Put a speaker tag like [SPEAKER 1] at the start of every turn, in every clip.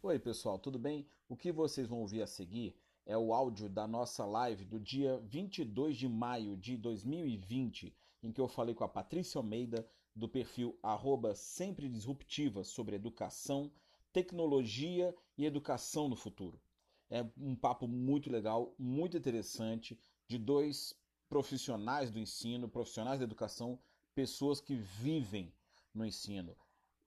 [SPEAKER 1] Oi, pessoal, tudo bem? O que vocês vão ouvir a seguir é o áudio da nossa live do dia 22 de maio de 2020, em que eu falei com a Patrícia Almeida, do perfil arroba sempre disruptiva sobre educação, tecnologia e educação no futuro. É um papo muito legal, muito interessante, de dois profissionais do ensino, profissionais da educação, pessoas que vivem no ensino.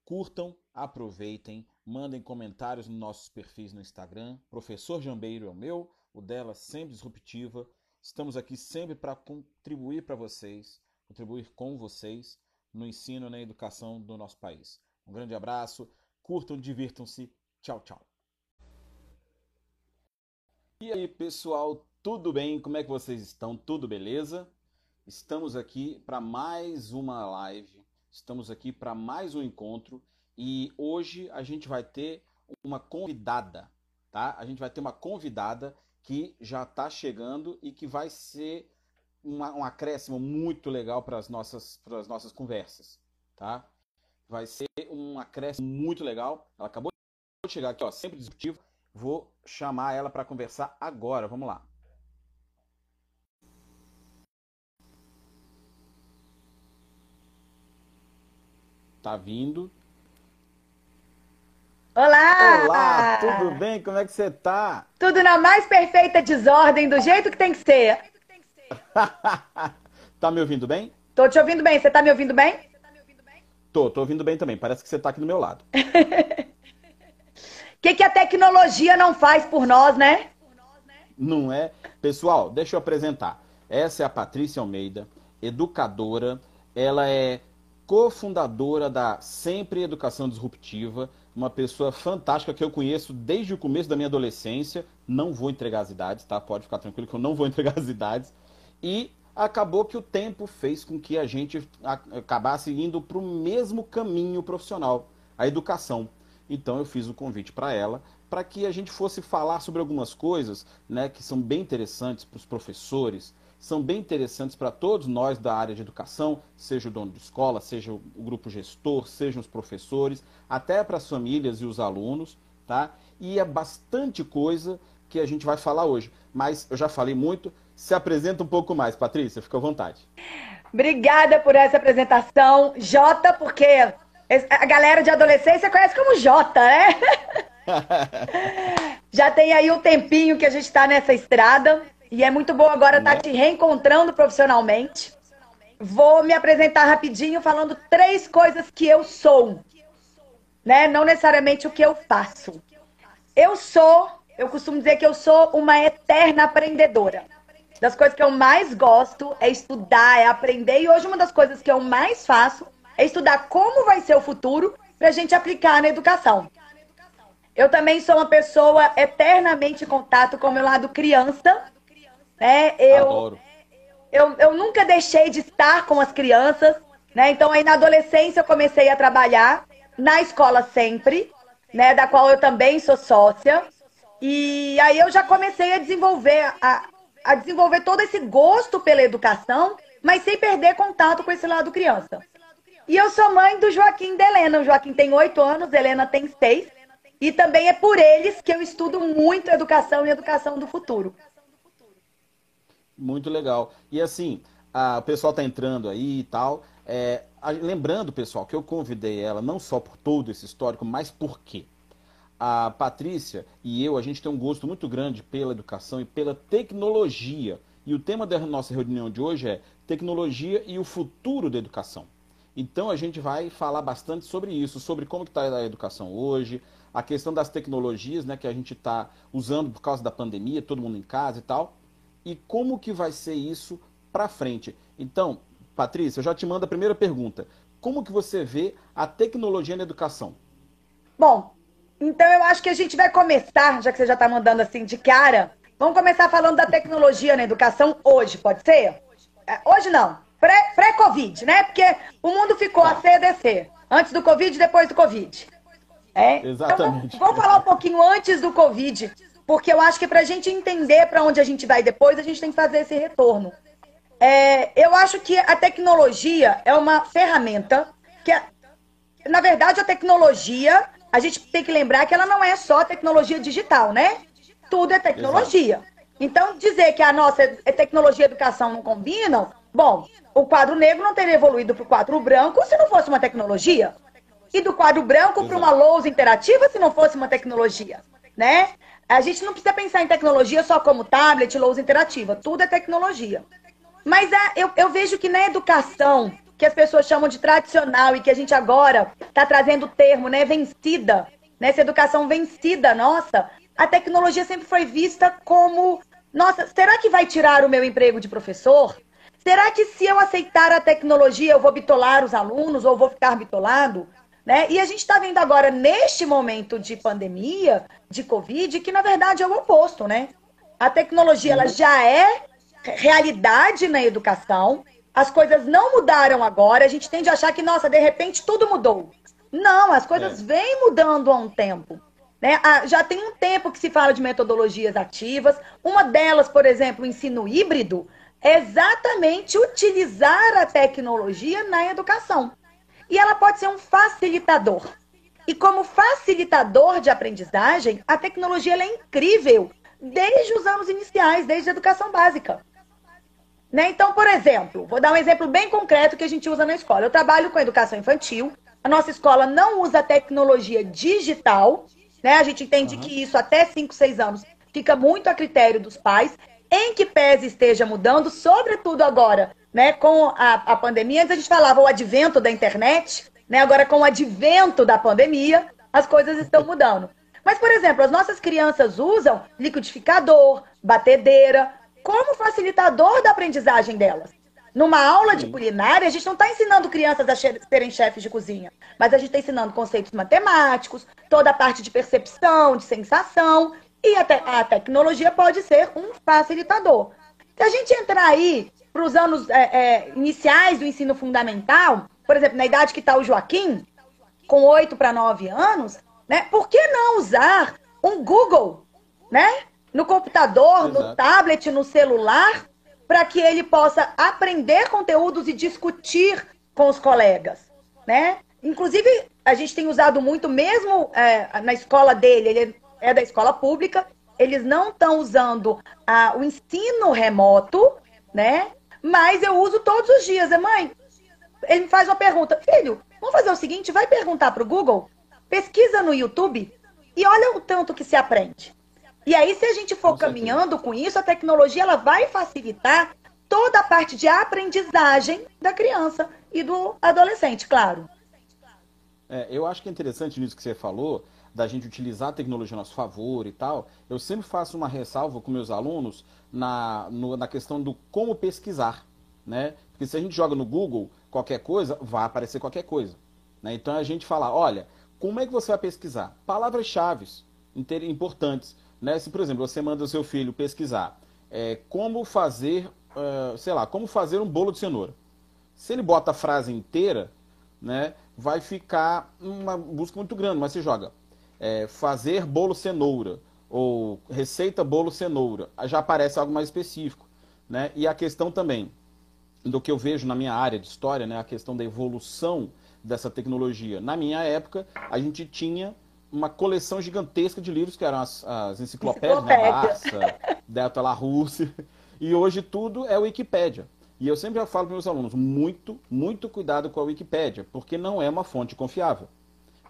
[SPEAKER 1] Curtam, aproveitem, mandem comentários nos nossos perfis no Instagram. Professor Jambeiro é o meu, o dela sempre disruptiva. Estamos aqui sempre para contribuir para vocês, contribuir com vocês no ensino e na educação do nosso país. Um grande abraço, curtam, divirtam-se. Tchau, tchau. E aí, pessoal, tudo bem? Como é que vocês estão? Tudo beleza? Estamos aqui para mais uma live, estamos aqui para mais um encontro e hoje a gente vai ter uma convidada, tá? A gente vai ter uma convidada que já está chegando e que vai ser uma, um acréscimo muito legal para as nossas, as nossas conversas, tá? Vai ser um acréscimo muito legal. Ela acabou de chegar aqui, ó, sempre disruptivo. Vou chamar ela para conversar agora. Vamos lá. Tá vindo.
[SPEAKER 2] Olá!
[SPEAKER 1] Olá, tudo bem? Como é que você tá?
[SPEAKER 2] Tudo na mais perfeita desordem, do jeito que tem que ser.
[SPEAKER 1] tá me ouvindo bem?
[SPEAKER 2] Tô te ouvindo bem. Você tá me ouvindo bem?
[SPEAKER 1] Tô, tô ouvindo bem também. Parece que você tá aqui do meu lado. O
[SPEAKER 2] que, que a tecnologia não faz por nós, né?
[SPEAKER 1] Não é? Pessoal, deixa eu apresentar. Essa é a Patrícia Almeida, educadora. Ela é cofundadora da Sempre Educação Disruptiva uma pessoa fantástica que eu conheço desde o começo da minha adolescência. Não vou entregar as idades, tá? Pode ficar tranquilo que eu não vou entregar as idades. E acabou que o tempo fez com que a gente acabasse indo para o mesmo caminho profissional, a educação. Então eu fiz o convite para ela para que a gente fosse falar sobre algumas coisas né, que são bem interessantes para os professores, são bem interessantes para todos nós da área de educação, seja o dono de escola, seja o grupo gestor, sejam os professores, até para as famílias e os alunos, tá? E é bastante coisa que a gente vai falar hoje. Mas eu já falei muito, se apresenta um pouco mais, Patrícia, fica à vontade.
[SPEAKER 2] Obrigada por essa apresentação, Jota, porque a galera de adolescência conhece como Jota, né? já tem aí um tempinho que a gente está nessa estrada. E é muito bom agora estar tá te reencontrando profissionalmente. Vou me apresentar rapidinho falando três coisas que eu sou. Né? Não necessariamente o que eu faço. Eu sou, eu costumo dizer que eu sou uma eterna aprendedora. Das coisas que eu mais gosto é estudar, é aprender. E hoje uma das coisas que eu mais faço é estudar como vai ser o futuro para a gente aplicar na educação. Eu também sou uma pessoa eternamente em contato com o meu lado criança né? Eu, Adoro. Eu, eu nunca deixei de estar com as crianças, né? Então aí na adolescência eu comecei a trabalhar na escola sempre, né? Da qual eu também sou sócia. E aí eu já comecei a desenvolver a, a desenvolver todo esse gosto pela educação, mas sem perder contato com esse lado criança. E eu sou mãe do Joaquim e da Helena. O Joaquim tem oito anos, a Helena tem seis. E também é por eles que eu estudo muito educação e educação do futuro.
[SPEAKER 1] Muito legal. E assim, a, o pessoal está entrando aí e tal. É, a, lembrando, pessoal, que eu convidei ela não só por todo esse histórico, mas por quê? A Patrícia e eu, a gente tem um gosto muito grande pela educação e pela tecnologia. E o tema da nossa reunião de hoje é tecnologia e o futuro da educação. Então a gente vai falar bastante sobre isso, sobre como está a educação hoje, a questão das tecnologias né, que a gente está usando por causa da pandemia, todo mundo em casa e tal e como que vai ser isso para frente. Então, Patrícia, eu já te mando a primeira pergunta. Como que você vê a tecnologia na educação?
[SPEAKER 2] Bom, então eu acho que a gente vai começar, já que você já está mandando assim de cara, vamos começar falando da tecnologia na educação hoje, pode ser? É, hoje não, pré-Covid, né? Porque o mundo ficou a CDC. Antes do Covid e depois do Covid.
[SPEAKER 1] É? Exatamente.
[SPEAKER 2] Então, vamos falar um pouquinho antes do Covid. Porque eu acho que para a gente entender para onde a gente vai depois, a gente tem que fazer esse retorno. É, eu acho que a tecnologia é uma ferramenta que, na verdade, a tecnologia a gente tem que lembrar que ela não é só tecnologia digital, né? Tudo é tecnologia. Exato. Então, dizer que a nossa é tecnologia e educação não combinam, bom, o quadro negro não teria evoluído para o quadro branco se não fosse uma tecnologia. E do quadro branco para uma lousa interativa se não fosse uma tecnologia, né? A gente não precisa pensar em tecnologia só como tablet, lousa interativa. Tudo é tecnologia. Mas é, eu, eu vejo que na educação, que as pessoas chamam de tradicional e que a gente agora está trazendo o termo, né, vencida, nessa educação vencida nossa, a tecnologia sempre foi vista como, nossa, será que vai tirar o meu emprego de professor? Será que se eu aceitar a tecnologia eu vou bitolar os alunos ou vou ficar bitolado? Né? E a gente está vendo agora, neste momento de pandemia, de Covid, que na verdade é o oposto, né? A tecnologia ela já é realidade na educação, as coisas não mudaram agora, a gente tende a achar que, nossa, de repente tudo mudou. Não, as coisas é. vêm mudando há um tempo. Né? Ah, já tem um tempo que se fala de metodologias ativas. Uma delas, por exemplo, o ensino híbrido, é exatamente utilizar a tecnologia na educação. E ela pode ser um facilitador. E como facilitador de aprendizagem, a tecnologia é incrível desde os anos iniciais, desde a educação básica. Né? Então, por exemplo, vou dar um exemplo bem concreto que a gente usa na escola. Eu trabalho com educação infantil. A nossa escola não usa tecnologia digital. Né? A gente entende uhum. que isso até 5, 6 anos fica muito a critério dos pais. Em que pese esteja mudando, sobretudo agora, né, com a, a pandemia. Antes a gente falava o advento da internet, né? agora com o advento da pandemia, as coisas estão mudando. Mas, por exemplo, as nossas crianças usam liquidificador, batedeira, como facilitador da aprendizagem delas. Numa aula de culinária, a gente não está ensinando crianças a serem chefes de cozinha, mas a gente está ensinando conceitos matemáticos, toda a parte de percepção, de sensação, e a, te a tecnologia pode ser um facilitador. Se a gente entrar aí para os anos é, é, iniciais do ensino fundamental, por exemplo, na idade que está o Joaquim, com 8 para 9 anos, né, por que não usar um Google, né? no computador, Exato. no tablet, no celular, para que ele possa aprender conteúdos e discutir com os colegas, né? Inclusive, a gente tem usado muito, mesmo é, na escola dele, ele é da escola pública, eles não estão usando ah, o ensino remoto, né? Mas eu uso todos os dias. Mãe, ele me faz uma pergunta. Filho, vamos fazer o seguinte, vai perguntar para o Google, pesquisa no YouTube e olha o tanto que se aprende. E aí, se a gente for caminhando com isso, a tecnologia ela vai facilitar toda a parte de aprendizagem da criança e do adolescente, claro.
[SPEAKER 1] É, eu acho que é interessante nisso que você falou, da gente utilizar a tecnologia a nosso favor e tal. Eu sempre faço uma ressalva com meus alunos na, no, na questão do como pesquisar. Né? Porque se a gente joga no Google qualquer coisa, vai aparecer qualquer coisa. Né? Então a gente fala, olha, como é que você vai pesquisar? Palavras-chave importantes. Né? Se, por exemplo, você manda o seu filho pesquisar é, como fazer, uh, sei lá, como fazer um bolo de cenoura. Se ele bota a frase inteira, né, vai ficar uma busca muito grande, mas você joga é, fazer bolo cenoura ou receita bolo cenoura, já aparece algo mais específico. Né? E a questão também do que eu vejo na minha área de história, né, a questão da evolução dessa tecnologia. Na minha época, a gente tinha uma coleção gigantesca de livros que eram as, as enciclopédias, né? Barça, Delta La Russe, e hoje tudo é Wikipédia. E eu sempre falo para meus alunos, muito, muito cuidado com a Wikipédia, porque não é uma fonte confiável.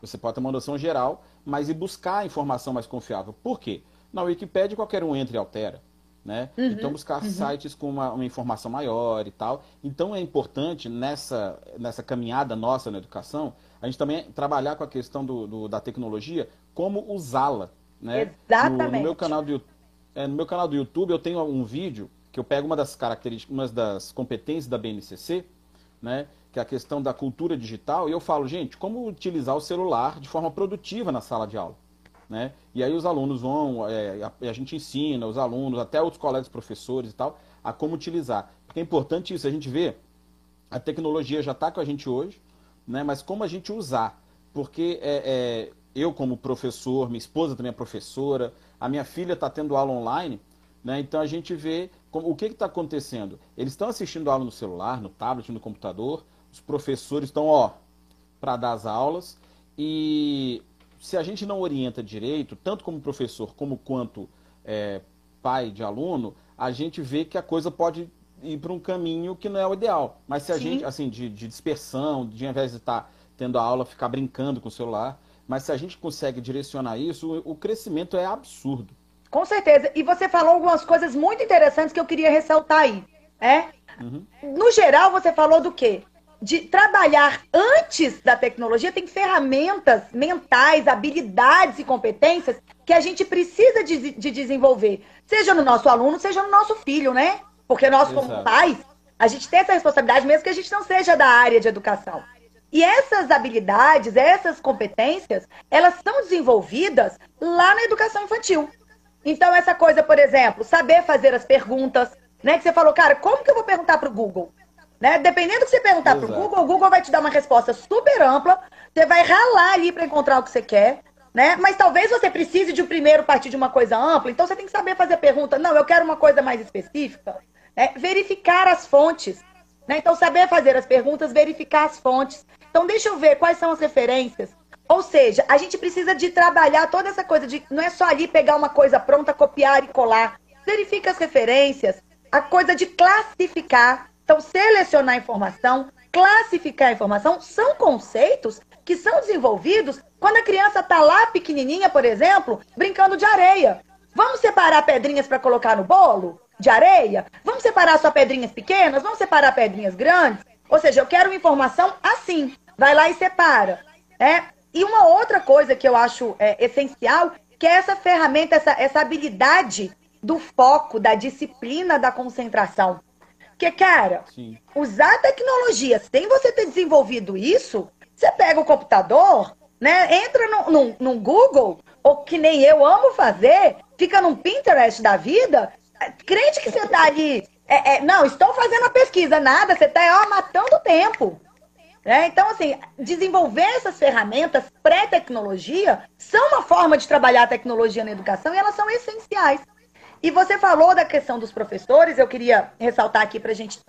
[SPEAKER 1] Você pode ter uma noção geral, mas ir buscar a informação mais confiável. Por quê? Na Wikipédia qualquer um entra e altera. Né? Uhum, então buscar uhum. sites com uma, uma, informação maior e tal. Então é importante nessa, nessa caminhada nossa na educação, a gente também trabalhar com a questão do, do da tecnologia, como usá-la. Né?
[SPEAKER 2] Exatamente.
[SPEAKER 1] No, no, meu canal do, é, no meu canal do YouTube eu tenho um vídeo que eu pego uma das características, uma das competências da BNCC, né? Que é a questão da cultura digital, e eu falo, gente, como utilizar o celular de forma produtiva na sala de aula. Né? E aí os alunos vão, é, a, a, gente ensina os alunos, até outros colegas professores e tal, a como utilizar. Porque é importante isso, a gente vê, a tecnologia já está com a gente hoje, né? mas como a gente usar. Porque é, é, eu, como professor, minha esposa também é professora, a minha filha está tendo aula online, né? então a gente vê como, o que está acontecendo. Eles estão assistindo aula no celular, no tablet, no computador, os professores estão, ó, para dar as aulas, e se a gente não orienta direito, tanto como professor como quanto é, pai de aluno, a gente vê que a coisa pode ir para um caminho que não é o ideal. Mas se a Sim. gente, assim, de, de, dispersão, de ao invés de estar tá tendo a aula, ficar brincando com o celular, mas se a gente consegue direcionar isso, o, o crescimento é absurdo.
[SPEAKER 2] Com certeza. E você falou algumas coisas muito interessantes que eu queria ressaltar aí. É? Uhum. No geral, você falou do quê? De trabalhar antes da tecnologia, tem ferramentas mentais, habilidades e competências que a gente precisa de, de desenvolver. Seja no nosso aluno, seja no nosso filho, né? Porque nós, Exato. como pais, a gente tem essa responsabilidade, mesmo que a gente não seja da área de educação. E essas habilidades, essas competências, elas são desenvolvidas lá na educação infantil. Então, essa coisa, por exemplo, saber fazer as perguntas, né? Que você falou, cara, como que eu vou perguntar para o Google? Né? Dependendo do que você perguntar para o Google, o Google vai te dar uma resposta super ampla, você vai ralar ali para encontrar o que você quer né? Mas talvez você precise de um primeiro partir de uma coisa ampla, então você tem que saber fazer a pergunta. Não, eu quero uma coisa mais específica. Né? Verificar as fontes. Né? Então, saber fazer as perguntas, verificar as fontes. Então, deixa eu ver quais são as referências. Ou seja, a gente precisa de trabalhar toda essa coisa de não é só ali pegar uma coisa pronta, copiar e colar. Verifica as referências, a coisa de classificar. Então, selecionar informação, classificar a informação, são conceitos que são desenvolvidos quando a criança está lá pequenininha, por exemplo, brincando de areia. Vamos separar pedrinhas para colocar no bolo de areia? Vamos separar só pedrinhas pequenas? Vamos separar pedrinhas grandes? Ou seja, eu quero informação assim. Vai lá e separa. É? E uma outra coisa que eu acho é, essencial, que é essa ferramenta, essa, essa habilidade do foco, da disciplina, da concentração. Porque, cara, Sim. usar tecnologia sem você ter desenvolvido isso, você pega o computador, né? Entra no, no, no Google, ou que nem eu amo fazer, fica num Pinterest da vida, crente que você tá ali. É, é, não, estou fazendo a pesquisa, nada, você está matando o tempo. É, então, assim, desenvolver essas ferramentas pré-tecnologia são uma forma de trabalhar a tecnologia na educação e elas são essenciais. E você falou da questão dos professores, eu queria ressaltar aqui para a gente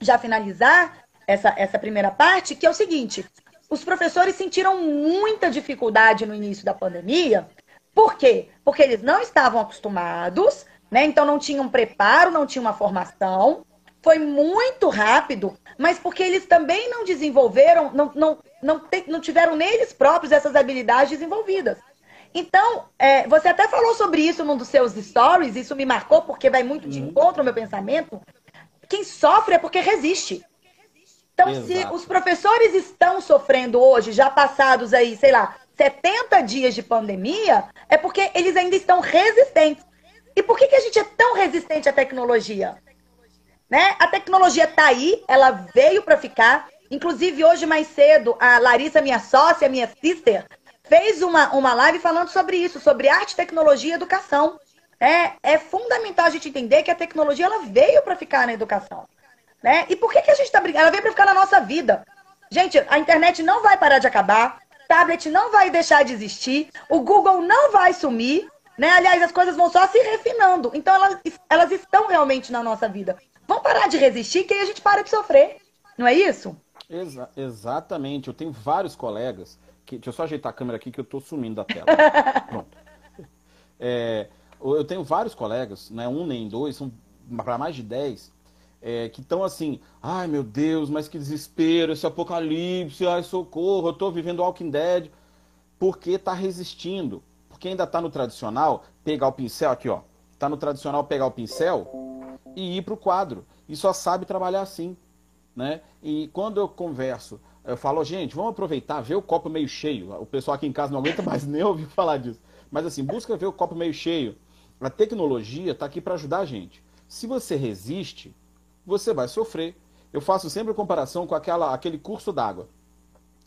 [SPEAKER 2] já finalizar essa, essa primeira parte, que é o seguinte: os professores sentiram muita dificuldade no início da pandemia. Por quê? Porque eles não estavam acostumados, né? Então não tinham preparo, não tinham uma formação. Foi muito rápido, mas porque eles também não desenvolveram, não, não, não, te, não tiveram neles próprios essas habilidades desenvolvidas. Então, é, você até falou sobre isso num dos seus stories, isso me marcou porque vai muito de uhum. encontro ao meu pensamento. Quem sofre é porque resiste. Então, Exato. se os professores estão sofrendo hoje, já passados aí, sei lá, 70 dias de pandemia, é porque eles ainda estão resistentes. E por que, que a gente é tão resistente à tecnologia? Né? A tecnologia está aí, ela veio para ficar. Inclusive, hoje mais cedo, a Larissa, minha sócia, minha sister, fez uma, uma live falando sobre isso, sobre arte, tecnologia e educação. É, é fundamental a gente entender que a tecnologia ela veio para ficar na educação. Né? E por que, que a gente está brigando? Ela veio para ficar na nossa vida. Gente, a internet não vai parar de acabar, tablet não vai deixar de existir, o Google não vai sumir, né? Aliás, as coisas vão só se refinando. Então, elas, elas estão realmente na nossa vida. Vamos parar de resistir, que aí a gente para de sofrer. Não é isso?
[SPEAKER 1] Exa exatamente. Eu tenho vários colegas. Que, deixa eu só ajeitar a câmera aqui que eu estou sumindo da tela. Pronto. É, eu tenho vários colegas, não é um nem dois, são para mais de dez, é, que estão assim, ai meu Deus, mas que desespero, esse apocalipse, ai socorro, eu estou vivendo Walking Dead, porque está resistindo, porque ainda está no tradicional, pegar o pincel aqui, ó, está no tradicional pegar o pincel e ir para o quadro, e só sabe trabalhar assim, né? E quando eu converso, eu falo, gente, vamos aproveitar, ver o copo meio cheio, o pessoal aqui em casa não aguenta mais nem ouvir falar disso, mas assim, busca ver o copo meio cheio, a tecnologia está aqui para ajudar a gente. Se você resiste, você vai sofrer. Eu faço sempre a comparação com aquela, aquele curso d'água.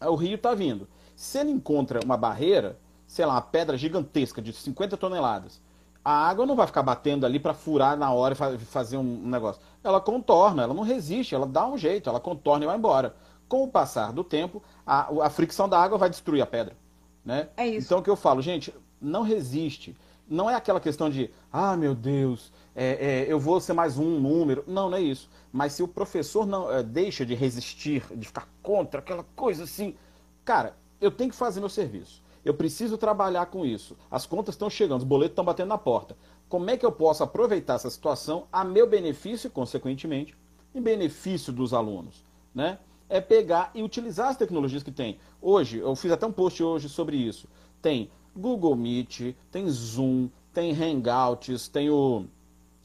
[SPEAKER 1] O rio está vindo. Se ele encontra uma barreira, sei lá, uma pedra gigantesca de 50 toneladas, a água não vai ficar batendo ali para furar na hora e fazer um negócio. Ela contorna, ela não resiste, ela dá um jeito, ela contorna e vai embora. Com o passar do tempo, a, a fricção da água vai destruir a pedra. Né? É isso. Então o que eu falo, gente, não resiste. Não é aquela questão de, ah, meu Deus, é, é, eu vou ser mais um número. Não, não é isso. Mas se o professor não é, deixa de resistir, de ficar contra aquela coisa assim, cara, eu tenho que fazer meu serviço. Eu preciso trabalhar com isso. As contas estão chegando, os boletos estão batendo na porta. Como é que eu posso aproveitar essa situação a meu benefício e, consequentemente, em benefício dos alunos? Né? É pegar e utilizar as tecnologias que tem. Hoje, eu fiz até um post hoje sobre isso. Tem Google Meet, tem Zoom, tem Hangouts, tem o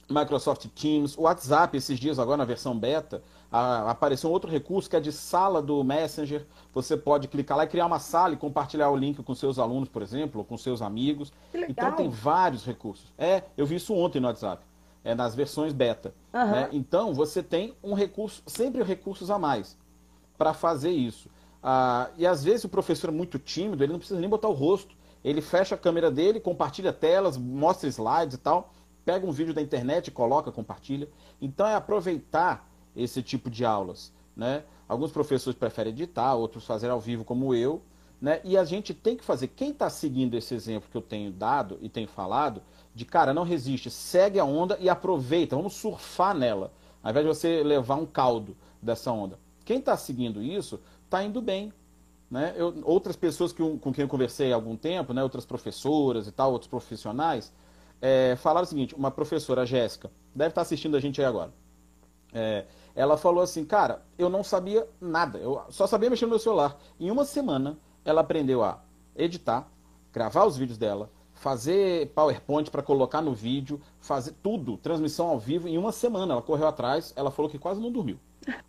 [SPEAKER 1] Microsoft Teams, o WhatsApp, esses dias agora na versão beta, a, apareceu um outro recurso que é de sala do Messenger. Você pode clicar lá e criar uma sala e compartilhar o link com seus alunos, por exemplo, ou com seus amigos. Então tem vários recursos. É, eu vi isso ontem no WhatsApp, é nas versões beta. Uhum. Né? Então você tem um recurso, sempre recursos a mais para fazer isso. Ah, e às vezes o professor é muito tímido, ele não precisa nem botar o rosto. Ele fecha a câmera dele, compartilha telas, mostra slides e tal, pega um vídeo da internet, coloca, compartilha. Então é aproveitar esse tipo de aulas. Né? Alguns professores preferem editar, outros fazer ao vivo, como eu. Né? E a gente tem que fazer. Quem está seguindo esse exemplo que eu tenho dado e tenho falado, de cara, não resiste, segue a onda e aproveita, vamos surfar nela, ao invés de você levar um caldo dessa onda. Quem está seguindo isso está indo bem. Né? Eu, outras pessoas que, com quem eu conversei há algum tempo, né, outras professoras e tal, outros profissionais, é, falaram o seguinte: uma professora, a Jéssica, deve estar tá assistindo a gente aí agora. É, ela falou assim, cara, eu não sabia nada, eu só sabia mexer no meu celular. Em uma semana, ela aprendeu a editar, gravar os vídeos dela, fazer PowerPoint para colocar no vídeo, fazer tudo, transmissão ao vivo. Em uma semana, ela correu atrás, ela falou que quase não dormiu.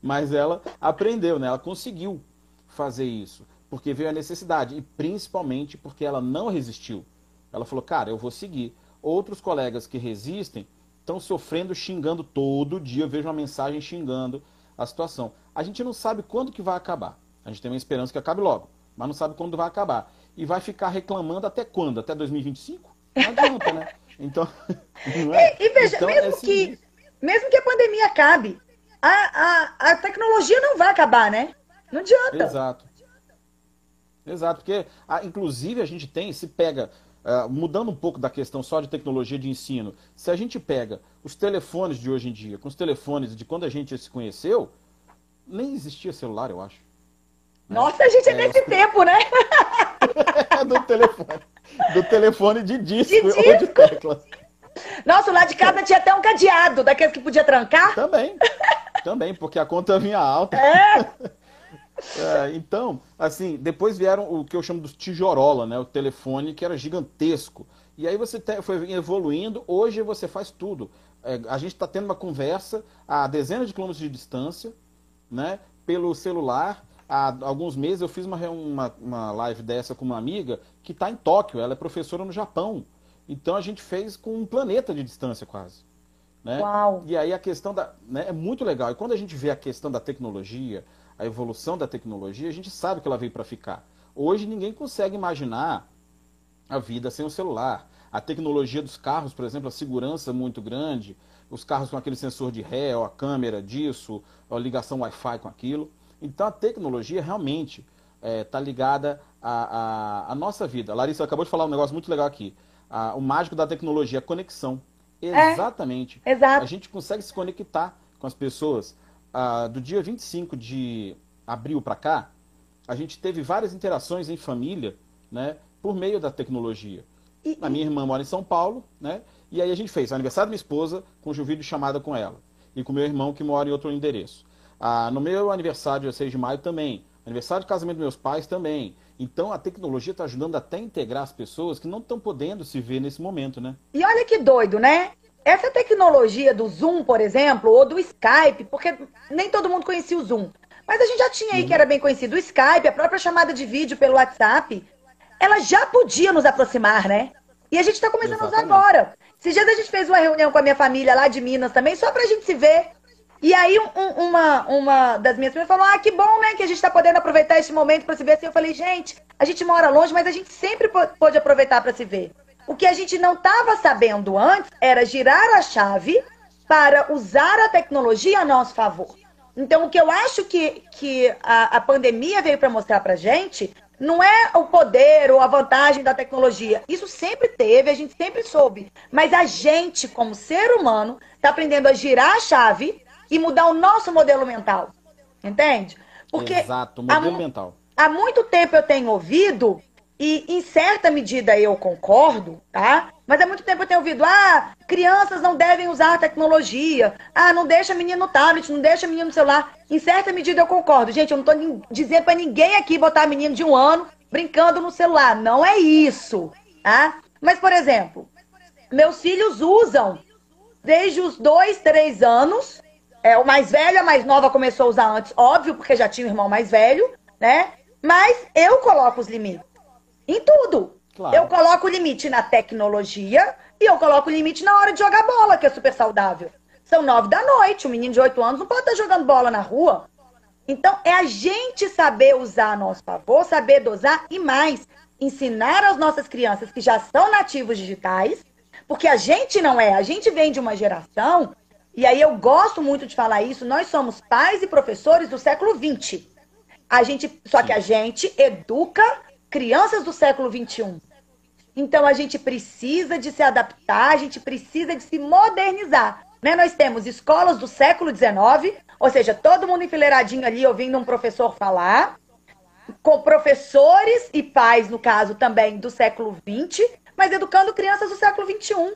[SPEAKER 1] Mas ela aprendeu, né? Ela conseguiu fazer isso, porque veio a necessidade, e principalmente porque ela não resistiu. Ela falou, cara, eu vou seguir. Outros colegas que resistem estão sofrendo, xingando todo dia, eu vejo uma mensagem xingando a situação. A gente não sabe quando que vai acabar. A gente tem uma esperança que acabe logo, mas não sabe quando vai acabar. E vai ficar reclamando até quando? Até 2025? Não adianta, né? Então.
[SPEAKER 2] É? E, e, veja, então, mesmo, é assim, que, mesmo que a pandemia acabe, a, a, a tecnologia não vai acabar, né? Não adianta.
[SPEAKER 1] Exato. Exato, porque a, inclusive a gente tem, se pega, uh, mudando um pouco da questão só de tecnologia de ensino, se a gente pega os telefones de hoje em dia com os telefones de quando a gente se conheceu, nem existia celular, eu acho.
[SPEAKER 2] Né? Nossa, a gente é, é nesse os... tempo, né?
[SPEAKER 1] do telefone. Do telefone de disco, de disco? ou de tecla.
[SPEAKER 2] Nossa, lá de casa tinha até um cadeado, daqueles que podia trancar.
[SPEAKER 1] Também. Também, porque a conta vinha alta. É. é, então, assim, depois vieram o que eu chamo dos tijorola, né? O telefone que era gigantesco. E aí você foi evoluindo, hoje você faz tudo. É, a gente está tendo uma conversa a dezenas de quilômetros de distância, né? Pelo celular. Há alguns meses eu fiz uma, uma, uma live dessa com uma amiga que está em Tóquio, ela é professora no Japão. Então a gente fez com um planeta de distância quase. Né? Uau. E aí a questão da. Né, é muito legal. E quando a gente vê a questão da tecnologia, a evolução da tecnologia, a gente sabe que ela veio para ficar. Hoje ninguém consegue imaginar a vida sem o celular. A tecnologia dos carros, por exemplo, a segurança é muito grande, os carros com aquele sensor de ré, ou a câmera disso, a ligação Wi-Fi com aquilo. Então a tecnologia realmente está é, tá ligada à, à, à, nossa vida. A Larissa acabou de falar um negócio muito legal aqui. O mágico da tecnologia, a conexão. É, Exatamente.
[SPEAKER 2] É, exato.
[SPEAKER 1] A gente consegue se conectar com as pessoas. Ah, do dia 25 de abril para cá, a gente teve várias interações em família, né, por meio da tecnologia. E, a minha irmã mora em São Paulo, né, e aí a gente fez o aniversário da minha esposa com o vídeo chamada com ela. E com meu irmão que mora em outro endereço. Ah, no meu aniversário, dia 6 de maio, também. Aniversário de casamento dos meus pais também. Então a tecnologia está ajudando até a integrar as pessoas que não estão podendo se ver nesse momento, né?
[SPEAKER 2] E olha que doido, né? Essa tecnologia do Zoom, por exemplo, ou do Skype, porque nem todo mundo conhecia o Zoom. Mas a gente já tinha aí que era bem conhecido o Skype, a própria chamada de vídeo pelo WhatsApp. Ela já podia nos aproximar, né? E a gente está começando Exatamente. a usar agora. Esses dias a gente fez uma reunião com a minha família lá de Minas também, só pra gente se ver. E aí um, uma, uma das minhas primas falou: Ah, que bom, né? Que a gente está podendo aproveitar esse momento para se ver assim. Eu falei, gente, a gente mora longe, mas a gente sempre pôde aproveitar para se ver. O que a gente não estava sabendo antes era girar a chave para usar a tecnologia a nosso favor. Então, o que eu acho que, que a, a pandemia veio para mostrar para gente não é o poder ou a vantagem da tecnologia. Isso sempre teve, a gente sempre soube. Mas a gente, como ser humano, está aprendendo a girar a chave e mudar o nosso modelo mental. Entende?
[SPEAKER 1] Porque Exato, modelo há, mental.
[SPEAKER 2] Há muito tempo eu tenho ouvido E em certa medida eu concordo, tá? Mas há muito tempo eu tenho ouvido, ah, crianças não devem usar tecnologia, ah, não deixa menino no tablet, não deixa menino no celular. Em certa medida eu concordo. Gente, eu não estou dizendo para ninguém aqui botar menino de um ano brincando no celular. Não é isso, tá? Mas, por exemplo, meus filhos usam desde os dois, três anos. É, o mais velho, a mais nova começou a usar antes, óbvio, porque já tinha um irmão mais velho, né? Mas eu coloco os limites. Em tudo. Claro. Eu coloco o limite na tecnologia e eu coloco o limite na hora de jogar bola, que é super saudável. São nove da noite, um menino de oito anos não pode estar jogando bola na rua. Então, é a gente saber usar a nosso favor, saber dosar e mais, ensinar às nossas crianças que já são nativos digitais, porque a gente não é, a gente vem de uma geração, e aí eu gosto muito de falar isso, nós somos pais e professores do século XX. A gente, só que a gente educa crianças do século XXI. Então a gente precisa de se adaptar, a gente precisa de se modernizar. Né? Nós temos escolas do século XIX, ou seja, todo mundo enfileiradinho ali ouvindo um professor falar, com professores e pais, no caso também do século XX, mas educando crianças do século XXI.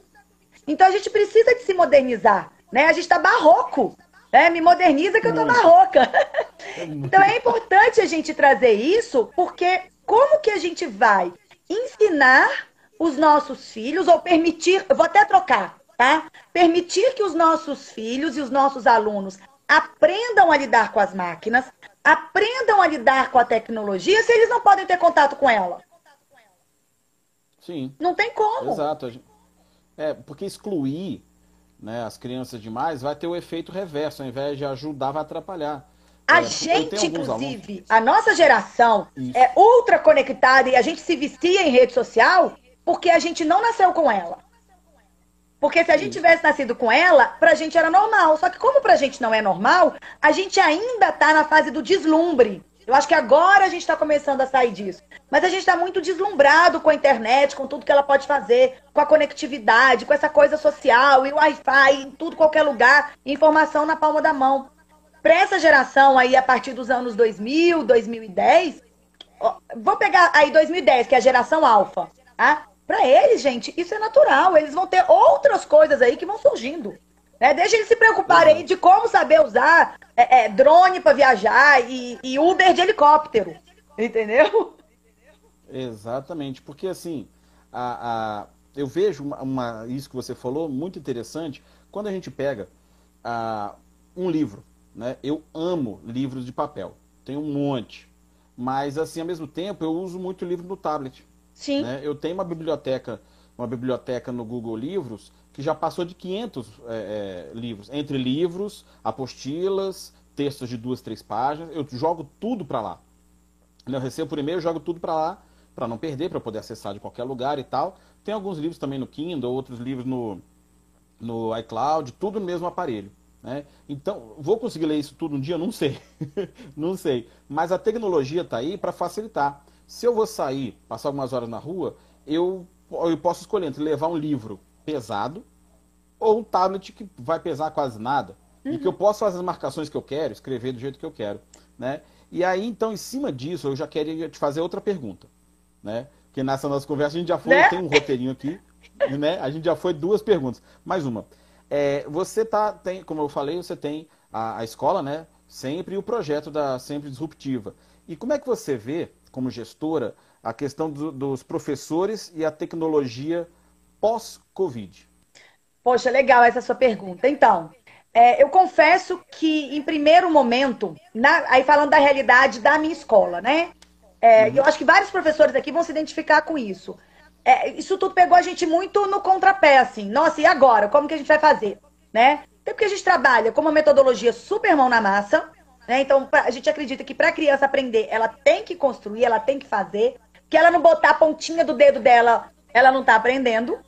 [SPEAKER 2] Então a gente precisa de se modernizar, né? A gente está barroco, né? Me moderniza que eu tô barroca. então é importante a gente trazer isso, porque como que a gente vai ensinar os nossos filhos ou permitir, eu vou até trocar, tá? Permitir que os nossos filhos e os nossos alunos aprendam a lidar com as máquinas, aprendam a lidar com a tecnologia se eles não podem ter contato com ela.
[SPEAKER 1] Sim.
[SPEAKER 2] Não tem como.
[SPEAKER 1] Exato. É, porque excluir né, as crianças demais vai ter o efeito reverso, ao invés de ajudar, vai atrapalhar.
[SPEAKER 2] A é, gente, inclusive, alunos... a nossa geração Isso. é ultra conectada e a gente se vicia em rede social porque a gente não nasceu com ela. Porque se a gente tivesse nascido com ela, pra gente era normal. Só que como pra gente não é normal, a gente ainda tá na fase do deslumbre. Eu acho que agora a gente está começando a sair disso. Mas a gente está muito deslumbrado com a internet, com tudo que ela pode fazer, com a conectividade, com essa coisa social e Wi-Fi em tudo, qualquer lugar, informação na palma da mão. Para essa geração aí, a partir dos anos 2000, 2010, vou pegar aí 2010, que é a geração alfa, tá? Para eles, gente, isso é natural. Eles vão ter outras coisas aí que vão surgindo. Né? Deixa eles se preocuparem aí de como saber usar é, é, drone para viajar e, e, Uber de helicóptero. Entendeu?
[SPEAKER 1] Exatamente, porque assim, a, a, eu vejo uma, uma, isso que você falou muito interessante quando a gente pega a, um livro. Né? Eu amo livros de papel, tenho um monte. Mas assim, ao mesmo tempo, eu uso muito livro no tablet.
[SPEAKER 2] Sim.
[SPEAKER 1] Né? Eu tenho uma biblioteca, uma biblioteca no Google Livros que já passou de 500 é, é, livros, entre livros, apostilas, textos de duas, três páginas. Eu jogo tudo para lá. Eu recebo por e-mail, jogo tudo para lá, para não perder, para poder acessar de qualquer lugar e tal. Tem alguns livros também no Kindle, outros livros no, no iCloud, tudo no mesmo aparelho. Né? Então, vou conseguir ler isso tudo um dia? Não sei. não sei. Mas a tecnologia está aí para facilitar. Se eu vou sair, passar algumas horas na rua, eu, eu posso escolher entre levar um livro pesado ou um tablet que vai pesar quase nada uhum. e que eu uhum. posso fazer as marcações que eu quero, escrever do jeito que eu quero, né? E aí, então, em cima disso, eu já queria te fazer outra pergunta, né? Que nessa nossa conversa a gente já foi, né? tem um roteirinho aqui, né? A gente já foi duas perguntas. Mais uma. É, você tá, tem, como eu falei, você tem a, a escola, né? Sempre o projeto da Sempre Disruptiva. E como é que você vê como gestora, a questão do, dos professores e a tecnologia pós-Covid?
[SPEAKER 2] Poxa, legal essa sua pergunta. Então, é, eu confesso que, em primeiro momento, na, aí falando da realidade da minha escola, né? É, uhum. Eu acho que vários professores aqui vão se identificar com isso. É, isso tudo pegou a gente muito no contrapé, assim. Nossa, e agora? Como que a gente vai fazer? Né? Até porque a gente trabalha com uma metodologia super mão na massa, né? Então, a gente acredita que para a criança aprender, ela tem que construir, ela tem que fazer. Que ela não botar a pontinha do dedo dela, ela não está aprendendo.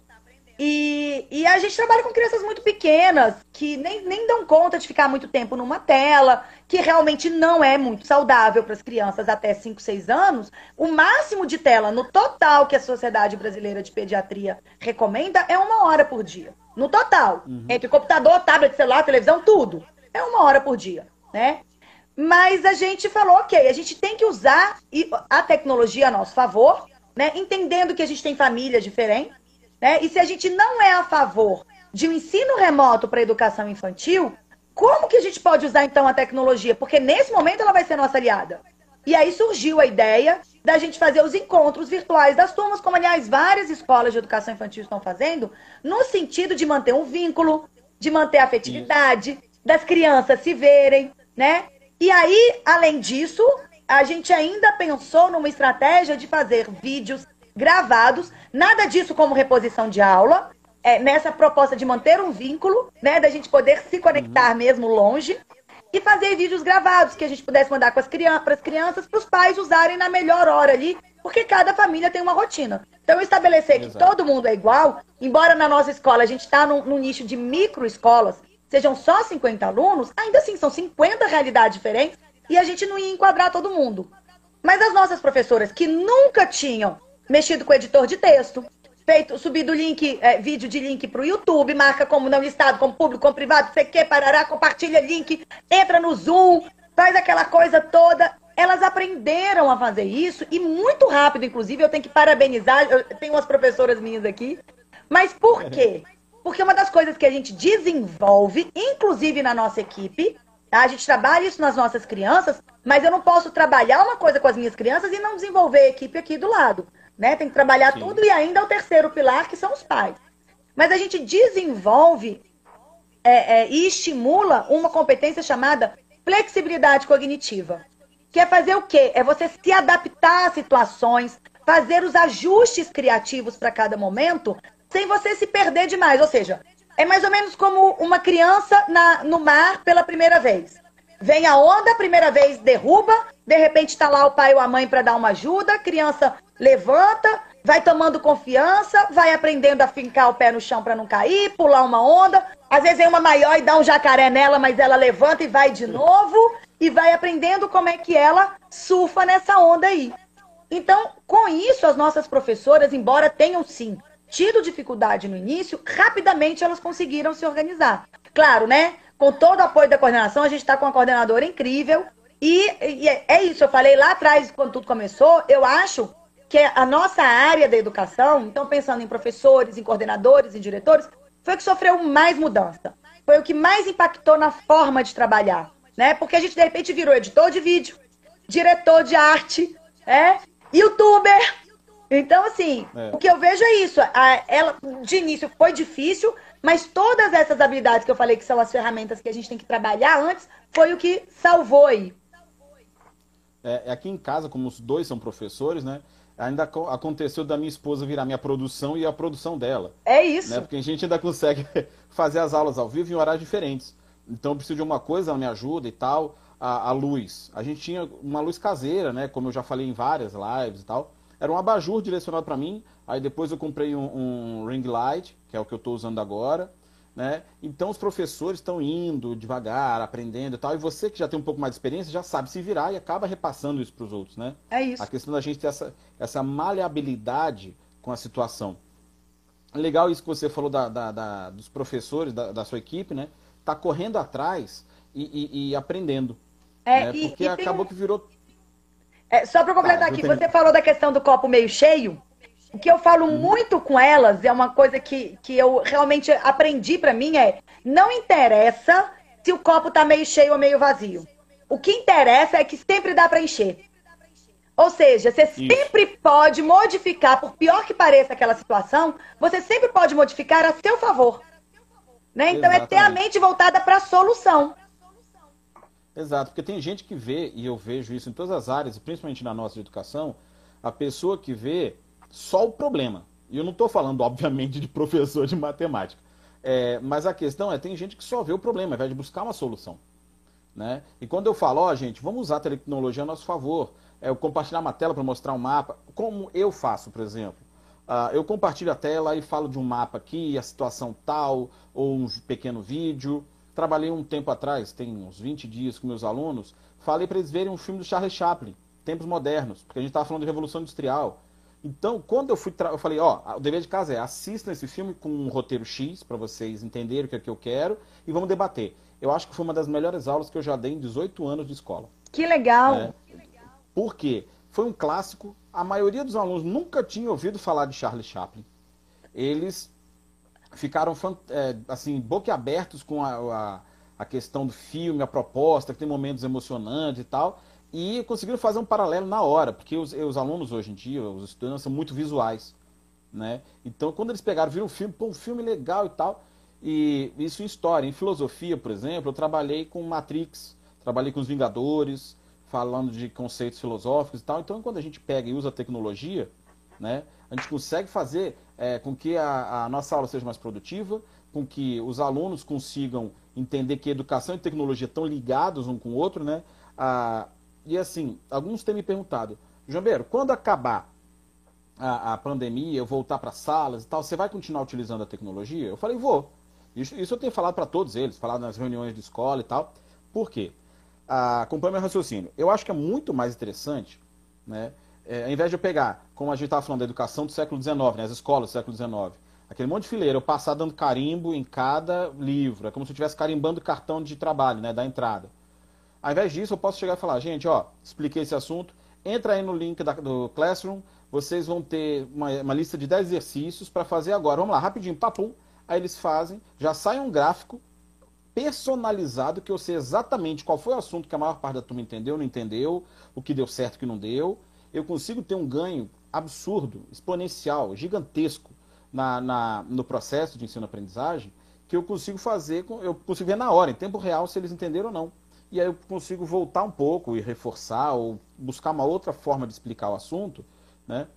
[SPEAKER 2] E, e, a gente trabalha com crianças muito pequenas, que nem, nem dão conta de ficar muito tempo numa tela, que realmente não é muito saudável para as crianças até 5, 6 anos. O máximo de tela no total que a Sociedade Brasileira de Pediatria recomenda é uma hora por dia. No total. Uhum. Entre computador, tablet, celular, televisão, tudo. É uma hora por dia, né? Mas a gente falou, ok, a gente tem que usar a tecnologia a nosso favor, né? Entendendo que a gente tem famílias diferentes, né? E se a gente não é a favor de um ensino remoto para educação infantil, como que a gente pode usar então a tecnologia? Porque nesse momento ela vai ser nossa aliada. E aí surgiu a ideia da gente fazer os encontros virtuais das turmas, como aliás várias escolas de educação infantil estão fazendo, no sentido de manter um vínculo, de manter a afetividade, das crianças se verem, né? E aí, além disso, a gente ainda pensou numa estratégia de fazer vídeos gravados, nada disso como reposição de aula, é, nessa proposta de manter um vínculo, né, da gente poder se conectar uhum. mesmo longe e fazer vídeos gravados que a gente pudesse mandar para as crianças, crianças, para os pais usarem na melhor hora ali, porque cada família tem uma rotina. Então, estabelecer Exato. que todo mundo é igual, embora na nossa escola a gente está num, num nicho de microescolas, sejam só 50 alunos, ainda assim são 50 realidades diferentes e a gente não ia enquadrar todo mundo. Mas as nossas professoras que nunca tinham mexido com editor de texto, feito, subido link, é, vídeo de link para o YouTube, marca como não listado, como público, como privado, você quer, parará, compartilha link, entra no Zoom, faz aquela coisa toda. Elas aprenderam a fazer isso e muito rápido, inclusive, eu tenho que parabenizar, eu tenho umas professoras minhas aqui. Mas por quê? Porque uma das coisas que a gente desenvolve, inclusive na nossa equipe, tá? a gente trabalha isso nas nossas crianças, mas eu não posso trabalhar uma coisa com as minhas crianças e não desenvolver a equipe aqui do lado. Né? Tem que trabalhar Sim. tudo e ainda o terceiro pilar, que são os pais. Mas a gente desenvolve é, é, e estimula uma competência chamada flexibilidade cognitiva. Que é fazer o quê? É você se adaptar às situações, fazer os ajustes criativos para cada momento, sem você se perder demais. Ou seja, é mais ou menos como uma criança na, no mar pela primeira vez. Vem a onda, primeira vez derruba, de repente está lá o pai ou a mãe para dar uma ajuda, a criança levanta, vai tomando confiança, vai aprendendo a fincar o pé no chão para não cair, pular uma onda. Às vezes vem uma maior e dá um jacaré nela, mas ela levanta e vai de novo e vai aprendendo como é que ela surfa nessa onda aí. Então, com isso, as nossas professoras, embora tenham sim tido dificuldade no início, rapidamente elas conseguiram se organizar. Claro, né? Com todo o apoio da coordenação, a gente está com uma coordenadora incrível. E, e é, é isso, eu falei lá atrás, quando tudo começou, eu acho que a nossa área da educação, então pensando em professores, em coordenadores, em diretores, foi o que sofreu mais mudança. Foi o que mais impactou na forma de trabalhar, né? Porque a gente de repente virou editor de vídeo, diretor de arte, é, youtuber, então, assim, é. o que eu vejo é isso. A, ela, de início, foi difícil, mas todas essas habilidades que eu falei que são as ferramentas que a gente tem que trabalhar antes, foi o que salvou aí.
[SPEAKER 1] É, é aqui em casa, como os dois são professores, né? Ainda aconteceu da minha esposa virar minha produção e a produção dela.
[SPEAKER 2] É isso.
[SPEAKER 1] Né? Porque a gente ainda consegue fazer as aulas ao vivo em horários diferentes. Então, eu preciso de uma coisa, ela me ajuda e tal. A, a luz. A gente tinha uma luz caseira, né? Como eu já falei em várias lives e tal. Era um abajur direcionado para mim. Aí depois eu comprei um, um, ring light, que é o que eu estou usando agora. Né? Então os professores estão indo devagar, aprendendo e tal. E você que já tem um pouco mais de experiência já sabe se virar e acaba repassando isso para os outros, né?
[SPEAKER 2] É isso.
[SPEAKER 1] A questão da gente ter essa, essa maleabilidade com a situação. Legal isso que você falou da, da, da dos professores, da, da, sua equipe, né? Tá correndo atrás e, e, e aprendendo. É, né? Porque e, e acabou tem... que virou
[SPEAKER 2] é, só para completar ah, aqui, você falou da questão do copo meio cheio. O que eu falo muito com elas, é uma coisa que, que eu realmente aprendi para mim, é não interessa se o copo tá meio cheio ou meio vazio. O que interessa é que sempre dá para encher. Ou seja, você Isso. sempre pode modificar, por pior que pareça aquela situação, você sempre pode modificar a seu favor. Né? Então Exatamente. é ter a mente voltada para a solução.
[SPEAKER 1] Exato, porque tem gente que vê, e eu vejo isso em todas as áreas, principalmente na nossa educação, a pessoa que vê só o problema. E eu não estou falando, obviamente, de professor de matemática. É, mas a questão é, tem gente que só vê o problema, ao invés de buscar uma solução. Né? E quando eu falo, ó, gente, vamos usar a tecnologia a nosso favor, é, eu compartilhar uma tela para mostrar um mapa, como eu faço, por exemplo. Uh, eu compartilho a tela e falo de um mapa aqui, a situação tal, ou um pequeno vídeo. Trabalhei um tempo atrás, tem uns 20 dias com meus alunos, falei para eles verem um filme do Charles Chaplin, Tempos Modernos, porque a gente estava falando de Revolução Industrial. Então, quando eu fui, eu falei, ó, o dever de casa é assistam esse filme com um roteiro X para vocês entenderem o que é que eu quero e vamos debater. Eu acho que foi uma das melhores aulas que eu já dei em 18 anos de escola.
[SPEAKER 2] Que legal! Né?
[SPEAKER 1] Por quê? Foi um clássico a maioria dos alunos nunca tinha ouvido falar de Charlie Chaplin. Eles ficaram é, assim boquiabertos com a, a, a, questão do filme, a proposta, que tem momentos emocionantes e tal, e conseguiram fazer um paralelo na hora, porque os, os alunos hoje em dia, os estudantes, são muito visuais. Né? Então, quando eles pegaram, viram um filme, pô, um filme legal e tal, e isso em história. Em filosofia, por exemplo, eu trabalhei com Matrix, trabalhei com os Vingadores, falando de conceitos filosóficos e tal. Então, quando a gente pega e usa a tecnologia, né, a gente consegue fazer é, com que a, a, nossa aula seja mais produtiva, com que os alunos consigam entender que educação e tecnologia estão ligados um com o outro, né? Ah, e assim, alguns têm me perguntado, Jambeiro, quando acabar a, a pandemia, eu voltar para salas e tal, você vai continuar utilizando a tecnologia? Eu falei, vou. Isso, isso eu tenho falado para todos eles, falado nas reuniões de escola e tal. Por quê? Ah, acompanha meu raciocínio. Eu acho que é muito mais interessante, né? É, ao invés de eu pegar, como a gente estava falando, da educação do século XIX, né, as escolas do século XIX, aquele monte de fileira, eu passar dando carimbo em cada livro, é como se eu estivesse carimbando cartão de trabalho, né, da entrada. Ao invés disso, eu posso chegar e falar, gente, ó, expliquei esse assunto, entra aí no link da, do Classroom, vocês vão ter uma, uma lista de 10 exercícios para fazer agora. Vamos lá, rapidinho, papum. Aí eles fazem, já sai um gráfico personalizado que eu sei exatamente qual foi o assunto que a maior parte da turma entendeu, não entendeu, o que deu certo, o que não deu. Eu consigo ter um ganho absurdo, exponencial, gigantesco na, na no processo de ensino-aprendizagem, que eu consigo fazer, eu consigo ver na hora, em tempo real, se eles entenderam ou não. E aí eu consigo voltar um pouco e reforçar ou buscar uma outra forma de explicar o assunto, né,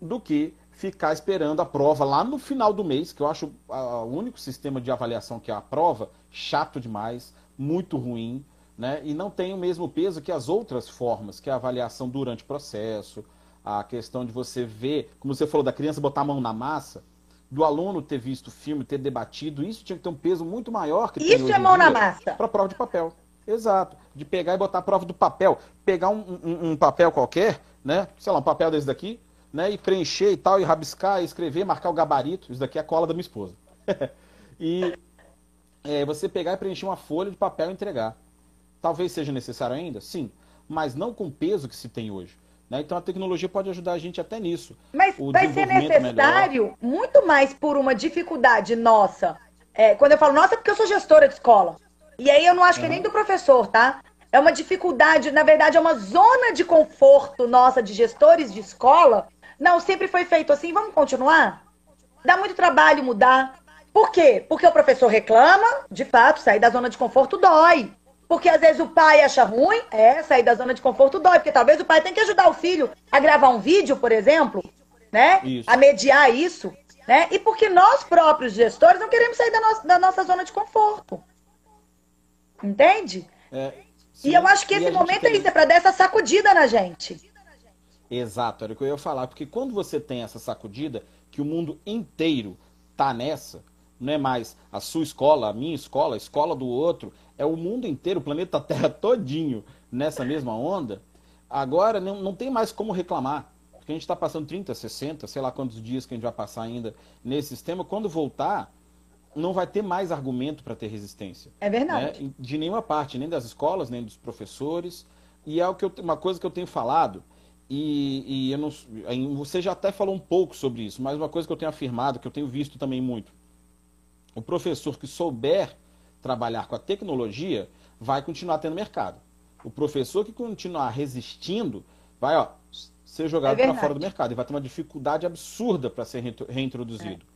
[SPEAKER 1] do que ficar esperando a prova lá no final do mês, que eu acho o único sistema de avaliação que é a prova, chato demais, muito ruim, né? E não tem o mesmo peso que as outras formas, que é a avaliação durante o processo, a questão de você ver, como você falou, da criança botar a mão na massa, do aluno ter visto o filme, ter debatido, isso tinha que ter um peso muito maior que
[SPEAKER 2] Isso é mão na massa.
[SPEAKER 1] Para prova de papel. Exato. De pegar e botar a prova do papel. Pegar um, um, um papel qualquer, né? Sei lá, um papel desse daqui, né? E preencher e tal, e rabiscar, e escrever, marcar o gabarito. Isso daqui é a cola da minha esposa. e é, você pegar e preencher uma folha de papel e entregar. Talvez seja necessário ainda, sim, mas não com o peso que se tem hoje. Né? Então a tecnologia pode ajudar a gente até nisso.
[SPEAKER 2] Mas vai ser necessário melhor. muito mais por uma dificuldade nossa. É, quando eu falo nossa, é porque eu sou gestora de escola. E aí eu não acho que é nem do professor, tá? É uma dificuldade, na verdade, é uma zona de conforto nossa de gestores de escola não, sempre foi feito assim, vamos continuar? Dá muito trabalho mudar. Por quê? Porque o professor reclama, de fato, sair da zona de conforto dói. Porque às vezes o pai acha ruim, é, sair da zona de conforto dói, porque talvez o pai tenha que ajudar o filho a gravar um vídeo, por exemplo, né? Isso. A mediar isso, né? E porque nós próprios gestores não queremos sair da, no da nossa zona de conforto. Entende? É, e eu acho que esse momento é isso, é para dar essa sacudida na gente.
[SPEAKER 1] Exato, era o que eu ia falar, porque quando você tem essa sacudida, que o mundo inteiro tá nessa, não é mais a sua escola, a minha escola, a escola do outro, é o mundo inteiro, o planeta Terra todinho nessa mesma onda, agora não, não tem mais como reclamar. Porque a gente está passando 30, 60, sei lá quantos dias que a gente vai passar ainda nesse sistema. Quando voltar, não vai ter mais argumento para ter resistência.
[SPEAKER 2] É verdade.
[SPEAKER 1] Né? De nenhuma parte, nem das escolas, nem dos professores. E é o que eu, uma coisa que eu tenho falado e, e eu não, você já até falou um pouco sobre isso, mas uma coisa que eu tenho afirmado, que eu tenho visto também muito: o professor que souber trabalhar com a tecnologia vai continuar tendo mercado. O professor que continuar resistindo vai ó, ser jogado é para fora do mercado e vai ter uma dificuldade absurda para ser reintroduzido. É.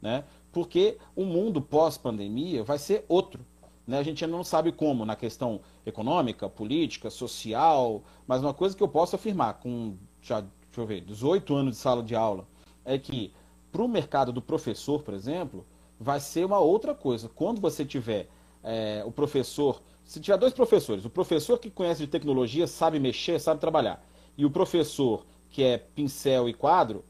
[SPEAKER 1] Né? Porque o mundo pós-pandemia vai ser outro. Né? A gente ainda não sabe como, na questão econômica, política, social, mas uma coisa que eu posso afirmar, com já, deixa eu ver, 18 anos de sala de aula, é que para o mercado do professor, por exemplo, vai ser uma outra coisa. Quando você tiver é, o professor, se tiver dois professores, o professor que conhece de tecnologia, sabe mexer, sabe trabalhar, e o professor que é pincel e quadro,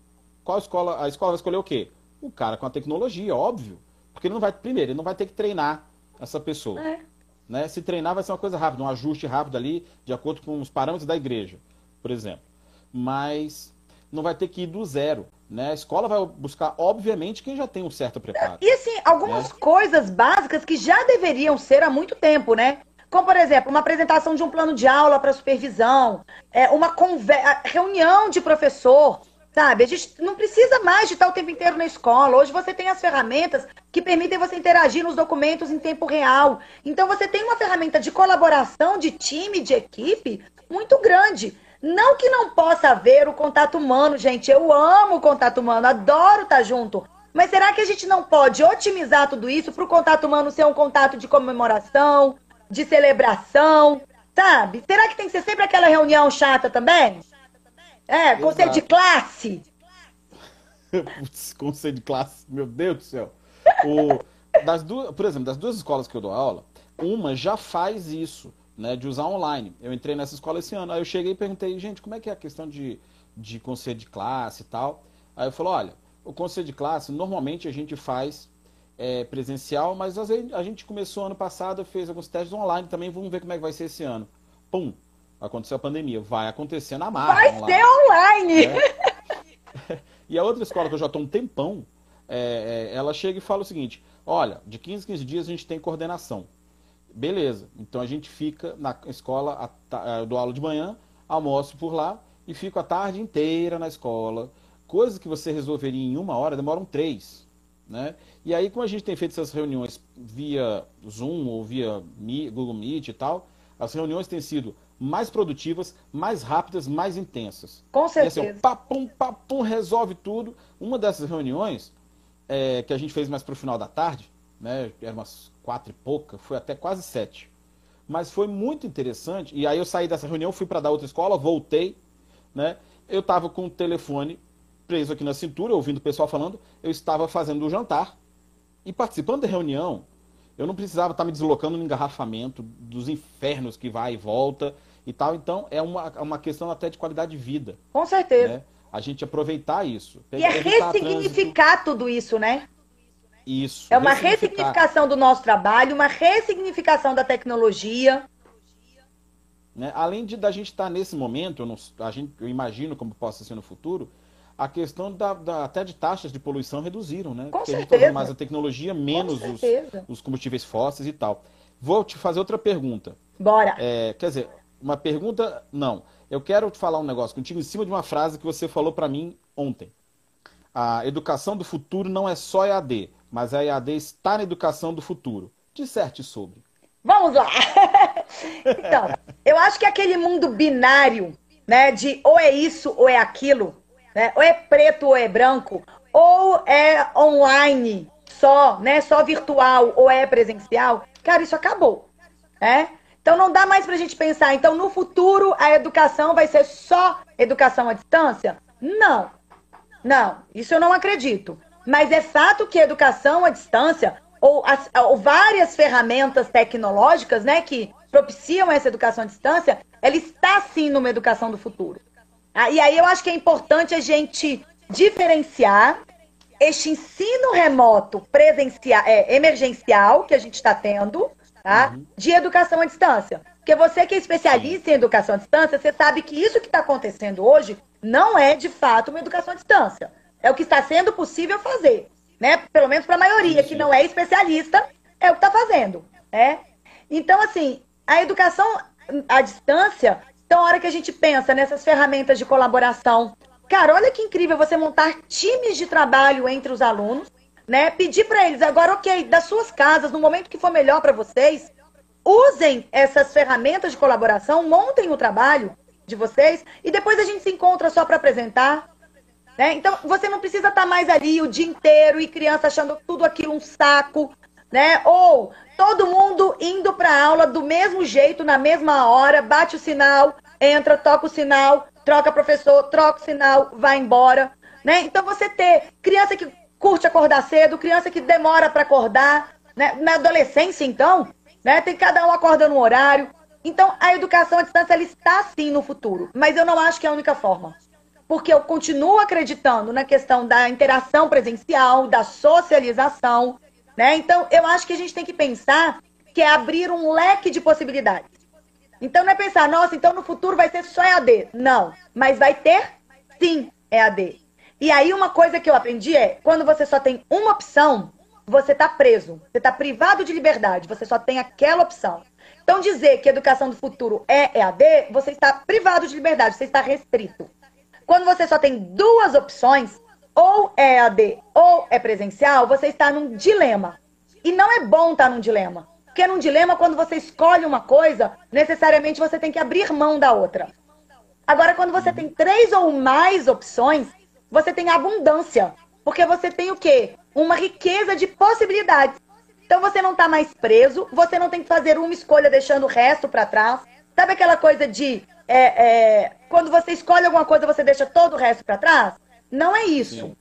[SPEAKER 1] qual escola, a escola vai escolher o quê? O cara com a tecnologia, óbvio. Porque ele não vai, primeiro, ele não vai ter que treinar essa pessoa. É. Né? Se treinar vai ser uma coisa rápida, um ajuste rápido ali, de acordo com os parâmetros da igreja, por exemplo. Mas não vai ter que ir do zero. Né? A escola vai buscar, obviamente, quem já tem um certo preparo.
[SPEAKER 2] E assim, algumas né? coisas básicas que já deveriam ser há muito tempo, né? Como, por exemplo, uma apresentação de um plano de aula para supervisão, é, uma reunião de professor, sabe? A gente não precisa mais de estar o tempo inteiro na escola. Hoje você tem as ferramentas que permitem você interagir nos documentos em tempo real. Então você tem uma ferramenta de colaboração, de time, de equipe muito grande. Não que não possa haver o contato humano, gente. Eu amo o contato humano, adoro estar junto. Mas será que a gente não pode otimizar tudo isso para o contato humano ser um contato de comemoração, de celebração, sabe? Será que tem que ser sempre aquela reunião chata também? É, conselho de classe.
[SPEAKER 1] conselho de classe, meu Deus do céu. O, das duas, por exemplo, das duas escolas que eu dou aula, uma já faz isso, né, de usar online. Eu entrei nessa escola esse ano, aí eu cheguei e perguntei, gente, como é que é a questão de, de conselho de classe e tal? Aí eu falou, olha, o conselho de classe, normalmente a gente faz é, presencial, mas a gente começou ano passado, fez alguns testes online também, vamos ver como é que vai ser esse ano. Pum, aconteceu a pandemia. Vai acontecer na marca.
[SPEAKER 2] Vai online. ser online!
[SPEAKER 1] É. e a outra escola que eu já estou um tempão, é, é, ela chega e fala o seguinte: olha, de 15 15 dias a gente tem coordenação. Beleza, então a gente fica na escola, é, do aula de manhã, almoço por lá e fico a tarde inteira na escola. Coisas que você resolveria em uma hora demoram três. Né? E aí, como a gente tem feito essas reuniões via Zoom ou via Google Meet e tal, as reuniões têm sido mais produtivas, mais rápidas, mais intensas.
[SPEAKER 2] Com certeza. E assim,
[SPEAKER 1] papum, papum, resolve tudo. Uma dessas reuniões, é, que a gente fez mais para o final da tarde, né, eram umas quatro e pouca, foi até quase sete. Mas foi muito interessante. E aí eu saí dessa reunião, fui para dar outra escola, voltei, né? Eu estava com o telefone preso aqui na cintura, ouvindo o pessoal falando, eu estava fazendo o jantar e participando da reunião. Eu não precisava estar me deslocando no engarrafamento dos infernos que vai e volta e tal. Então, é uma, uma questão até de qualidade de vida.
[SPEAKER 2] Com certeza.
[SPEAKER 1] Né? A gente aproveitar isso.
[SPEAKER 2] E é ressignificar tudo isso, né?
[SPEAKER 1] Isso.
[SPEAKER 2] É uma ressignificação do nosso trabalho, uma ressignificação da tecnologia.
[SPEAKER 1] Né? Além de da gente estar nesse momento, eu, não, a gente, eu imagino como possa ser no futuro, a questão da, da, até de taxas de poluição reduziram, né?
[SPEAKER 2] Com Porque certeza. a gente
[SPEAKER 1] mais a tecnologia, menos os, os, combustíveis fósseis e tal. Vou te fazer outra pergunta.
[SPEAKER 2] Bora.
[SPEAKER 1] É, quer dizer, uma pergunta, não. Eu quero te falar um negócio contigo em cima de uma frase que você falou para mim ontem. A educação do futuro não é só EAD, mas a EAD está na educação do futuro. Disserte sobre.
[SPEAKER 2] Vamos lá! então, eu acho que aquele mundo binário, né, de ou é isso ou é aquilo, né? Ou é preto ou é branco, ou é online só, né? Só virtual ou é presencial. Cara, isso acabou, né? Então não dá mais para a gente pensar, então no futuro a educação vai ser só educação à distância? Não. Não, isso eu não acredito. Mas é fato que a educação à distância ou, as, ou várias ferramentas tecnológicas, né, que propiciam essa educação à distância, ela está sim numa educação do futuro. Ah, e aí eu acho que é importante a gente diferenciar este ensino remoto presencial, é, emergencial que a gente está tendo, tá? Uhum. De educação à distância. Porque você que é especialista em educação à distância, você sabe que isso que está acontecendo hoje não é de fato uma educação à distância. É o que está sendo possível fazer, né? Pelo menos para a maioria que não é especialista, é o que está fazendo, né? Então, assim, a educação à distância então, a hora que a gente pensa nessas ferramentas de colaboração, cara, olha que incrível você montar times de trabalho entre os alunos, né? Pedir para eles agora, ok, das suas casas, no momento que for melhor para vocês, usem essas ferramentas de colaboração, montem o trabalho de vocês e depois a gente se encontra só para apresentar. Né? Então, você não precisa estar tá mais ali o dia inteiro e criança achando tudo aquilo um saco, né? Ou todo mundo indo para aula do mesmo jeito, na mesma hora, bate o sinal, entra, toca o sinal, troca professor, troca o sinal, vai embora, né? Então você ter criança que curte acordar cedo, criança que demora para acordar, né? Na adolescência então, né? Tem cada um acorda no horário. Então a educação à distância ela está sim no futuro, mas eu não acho que é a única forma. Porque eu continuo acreditando na questão da interação presencial, da socialização, né? Então, eu acho que a gente tem que pensar que é abrir um leque de possibilidades. Então, não é pensar, nossa, então no futuro vai ser só EAD. Não, mas vai ter sim EAD. E aí, uma coisa que eu aprendi é, quando você só tem uma opção, você está preso. Você está privado de liberdade. Você só tem aquela opção. Então, dizer que educação do futuro é EAD, você está privado de liberdade, você está restrito. Quando você só tem duas opções, ou é EAD ou é presencial, você está num dilema. E não é bom estar num dilema. Porque num dilema, quando você escolhe uma coisa, necessariamente você tem que abrir mão da outra. Agora, quando você tem três ou mais opções, você tem abundância. Porque você tem o quê? Uma riqueza de possibilidades. Então você não está mais preso, você não tem que fazer uma escolha deixando o resto para trás. Sabe aquela coisa de é, é, quando você escolhe alguma coisa, você deixa todo o resto para trás? Não é isso.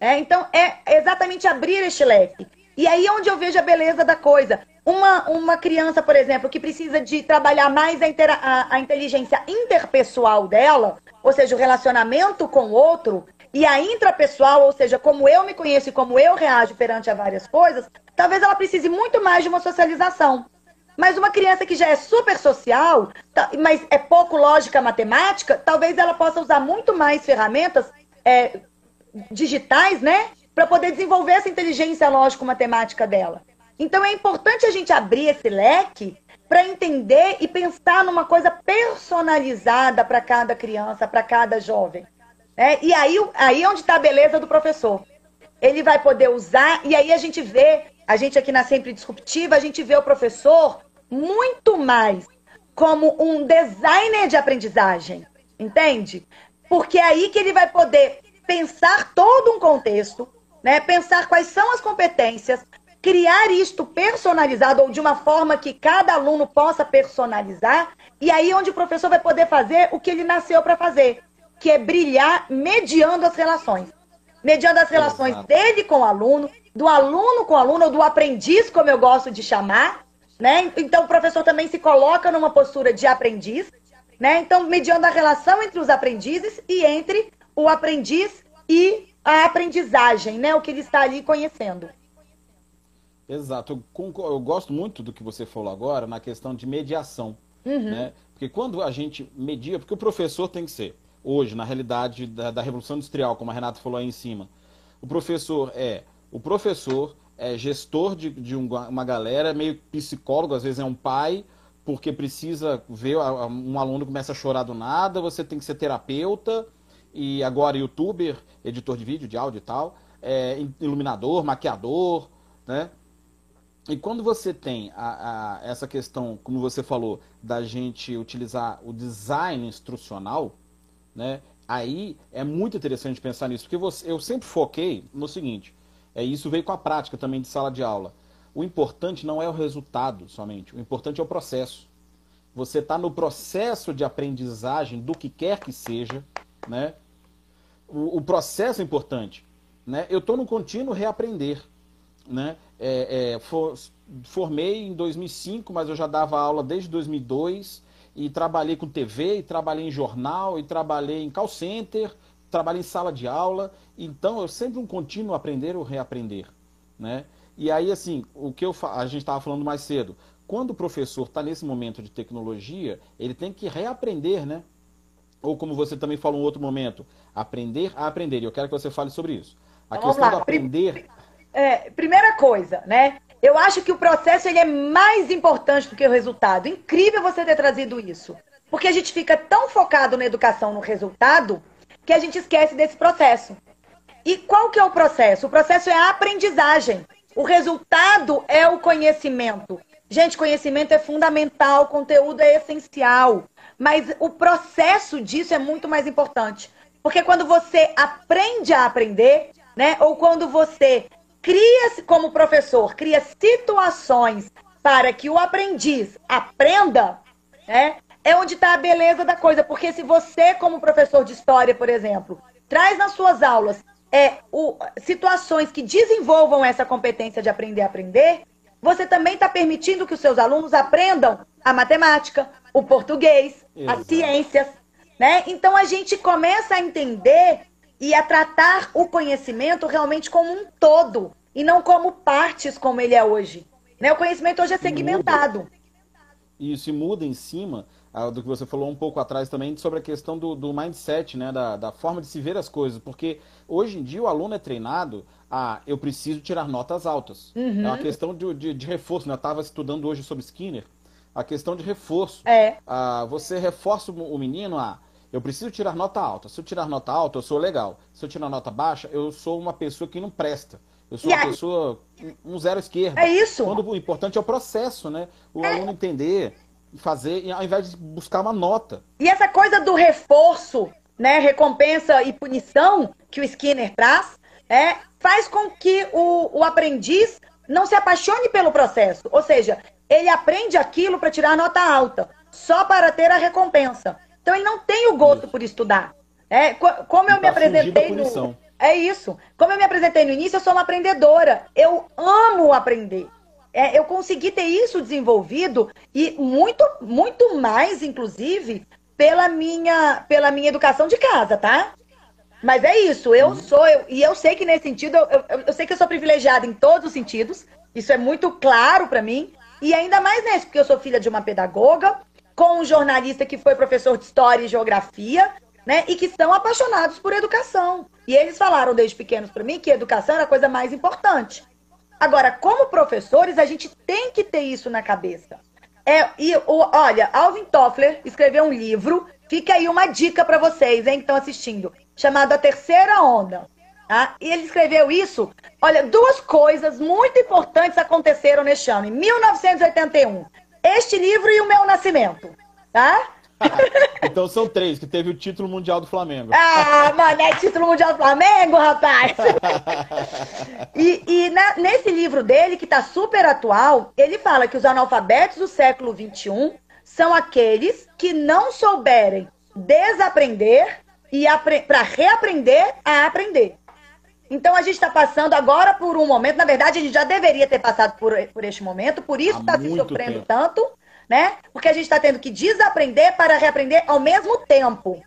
[SPEAKER 2] É, então é exatamente abrir este leque. E aí é onde eu vejo a beleza da coisa. Uma, uma criança, por exemplo, que precisa de trabalhar mais a, inter, a, a inteligência interpessoal dela, ou seja, o relacionamento com o outro, e a intrapessoal, ou seja, como eu me conheço e como eu reajo perante a várias coisas, talvez ela precise muito mais de uma socialização. Mas uma criança que já é super social, mas é pouco lógica matemática, talvez ela possa usar muito mais ferramentas é, digitais, né? Para poder desenvolver essa inteligência lógico-matemática dela. Então é importante a gente abrir esse leque para entender e pensar numa coisa personalizada para cada criança, para cada jovem. É, e aí, aí é onde está a beleza do professor. Ele vai poder usar, e aí a gente vê, a gente aqui na Sempre Disruptiva, a gente vê o professor muito mais como um designer de aprendizagem, entende? Porque é aí que ele vai poder pensar todo um contexto, né? Pensar quais são as competências, criar isto personalizado ou de uma forma que cada aluno possa personalizar, e aí onde o professor vai poder fazer o que ele nasceu para fazer, que é brilhar mediando as relações. Mediando as relações dele com o aluno, do aluno com o aluno, ou do aprendiz, como eu gosto de chamar, né? Então o professor também se coloca numa postura de aprendiz, né? Então, mediando a relação entre os aprendizes e entre o aprendiz e a aprendizagem, né? O que ele está ali conhecendo.
[SPEAKER 1] Exato. Eu, eu gosto muito do que você falou agora na questão de mediação, uhum. né? Porque quando a gente media, porque o professor tem que ser hoje, na realidade da, da Revolução Industrial, como a Renata falou aí em cima. O professor é o professor, é gestor de, de uma galera, meio psicólogo, às vezes é um pai, porque precisa ver um aluno começa a chorar do nada, você tem que ser terapeuta, e agora youtuber, editor de vídeo, de áudio e tal, é, iluminador, maquiador, né? E quando você tem a, a, essa questão, como você falou, da gente utilizar o design instrucional, né? Aí é muito interessante pensar nisso, porque você, eu sempre foquei no seguinte, é isso veio com a prática também de sala de aula. O importante não é o resultado somente, o importante é o processo. Você está no processo de aprendizagem do que quer que seja, né? O, o processo é importante, né? Eu estou no contínuo reaprender, né? É, é, for, formei em 2005, mas eu já dava aula desde 2002 e trabalhei com TV, e trabalhei em jornal, e trabalhei em call center, trabalhei em sala de aula. Então, eu sempre um contínuo aprender ou reaprender, né? E aí, assim, o que eu a gente estava falando mais cedo, quando o professor está nesse momento de tecnologia, ele tem que reaprender, né? Ou como você também falou em outro momento, aprender a aprender. E eu quero que você fale sobre isso. A questão do aprender.
[SPEAKER 2] É, primeira coisa, né? Eu acho que o processo ele é mais importante do que o resultado. Incrível você ter trazido isso. Porque a gente fica tão focado na educação, no resultado, que a gente esquece desse processo. E qual que é o processo? O processo é a aprendizagem. O resultado é o conhecimento. Gente, conhecimento é fundamental, conteúdo é essencial. Mas o processo disso é muito mais importante. Porque quando você aprende a aprender, né? Ou quando você cria, como professor, cria situações para que o aprendiz aprenda, né? É onde está a beleza da coisa. Porque se você, como professor de história, por exemplo, traz nas suas aulas é, o, situações que desenvolvam essa competência de aprender a aprender, você também está permitindo que os seus alunos aprendam a matemática, o português, Exato. as ciências, né? Então a gente começa a entender e a tratar o conhecimento realmente como um todo e não como partes como ele é hoje. Né? O conhecimento hoje é segmentado.
[SPEAKER 1] E isso muda em cima ah, do que você falou um pouco atrás também sobre a questão do, do mindset, né? Da, da, forma de se ver as coisas. Porque hoje em dia o aluno é treinado a eu preciso tirar notas altas. Uhum. É uma questão de, de, de reforço. Né? Eu estava estudando hoje sobre Skinner a questão de reforço.
[SPEAKER 2] É.
[SPEAKER 1] Ah, você reforça o menino a. Eu preciso tirar nota alta. Se eu tirar nota alta, eu sou legal. Se eu tirar nota baixa, eu sou uma pessoa que não presta. Eu sou
[SPEAKER 2] E
[SPEAKER 1] uma
[SPEAKER 2] aí-
[SPEAKER 1] pessoa um zero esquerda.
[SPEAKER 2] É isso.
[SPEAKER 1] Quando o importante é o processo, né? O aluno entender, fazer, e ao invés de buscar uma nota.
[SPEAKER 2] E essa coisa do reforço, né, recompensa e punição que o Skinner traz, é, faz com que o, o aprendiz não se apaixone pelo processo. Ou seja, ele aprende aquilo para tirar nota alta, só para ter a recompensa. Então ele não tem o gosto por estudar. É, co- como eu
[SPEAKER 1] E
[SPEAKER 2] me
[SPEAKER 1] da
[SPEAKER 2] apresentei
[SPEAKER 1] punição.
[SPEAKER 2] no, é isso. Como eu me apresentei no início, eu sou uma aprendedora. Eu amo aprender. É, eu consegui ter isso desenvolvido e muito, muito mais, inclusive, pela minha, pela minha educação de casa, tá? Mas é isso, eu sou, eu- e eu sei que nesse sentido, eu, eu, eu sei que eu sou privilegiada em todos os sentidos, isso é muito claro pra mim, e ainda mais nesse, porque eu sou filha de uma pedagoga, com um jornalista que foi professor de História e Geografia, né, e que são apaixonados por educação. E eles falaram desde pequenos pra mim que educação era a coisa mais importante. Agora, como professores, a gente tem que ter isso na cabeça. É, e olha, Alvin Toffler escreveu um livro, fica aí uma dica para vocês, hein, que estão assistindo, chamado A Terceira Onda. Tá? E ele escreveu isso. Olha, duas coisas muito importantes aconteceram neste ano, em 1981. Este livro e o meu nascimento, tá?
[SPEAKER 1] Então são três, que teve o título mundial do Flamengo.
[SPEAKER 2] Ah, mano, é título mundial do Flamengo, rapaz! E, e na- nesse livro dele, que está super atual, ele fala que os analfabetos do século XXI são aqueles que não souberem desaprender e para reaprender a aprender. Então a gente está passando agora por um momento, na verdade a gente já deveria ter passado por, por este momento, por isso está se sofrendo
[SPEAKER 1] tempo.
[SPEAKER 2] tanto, né? Porque a gente está tendo que desaprender para reaprender ao mesmo tempo.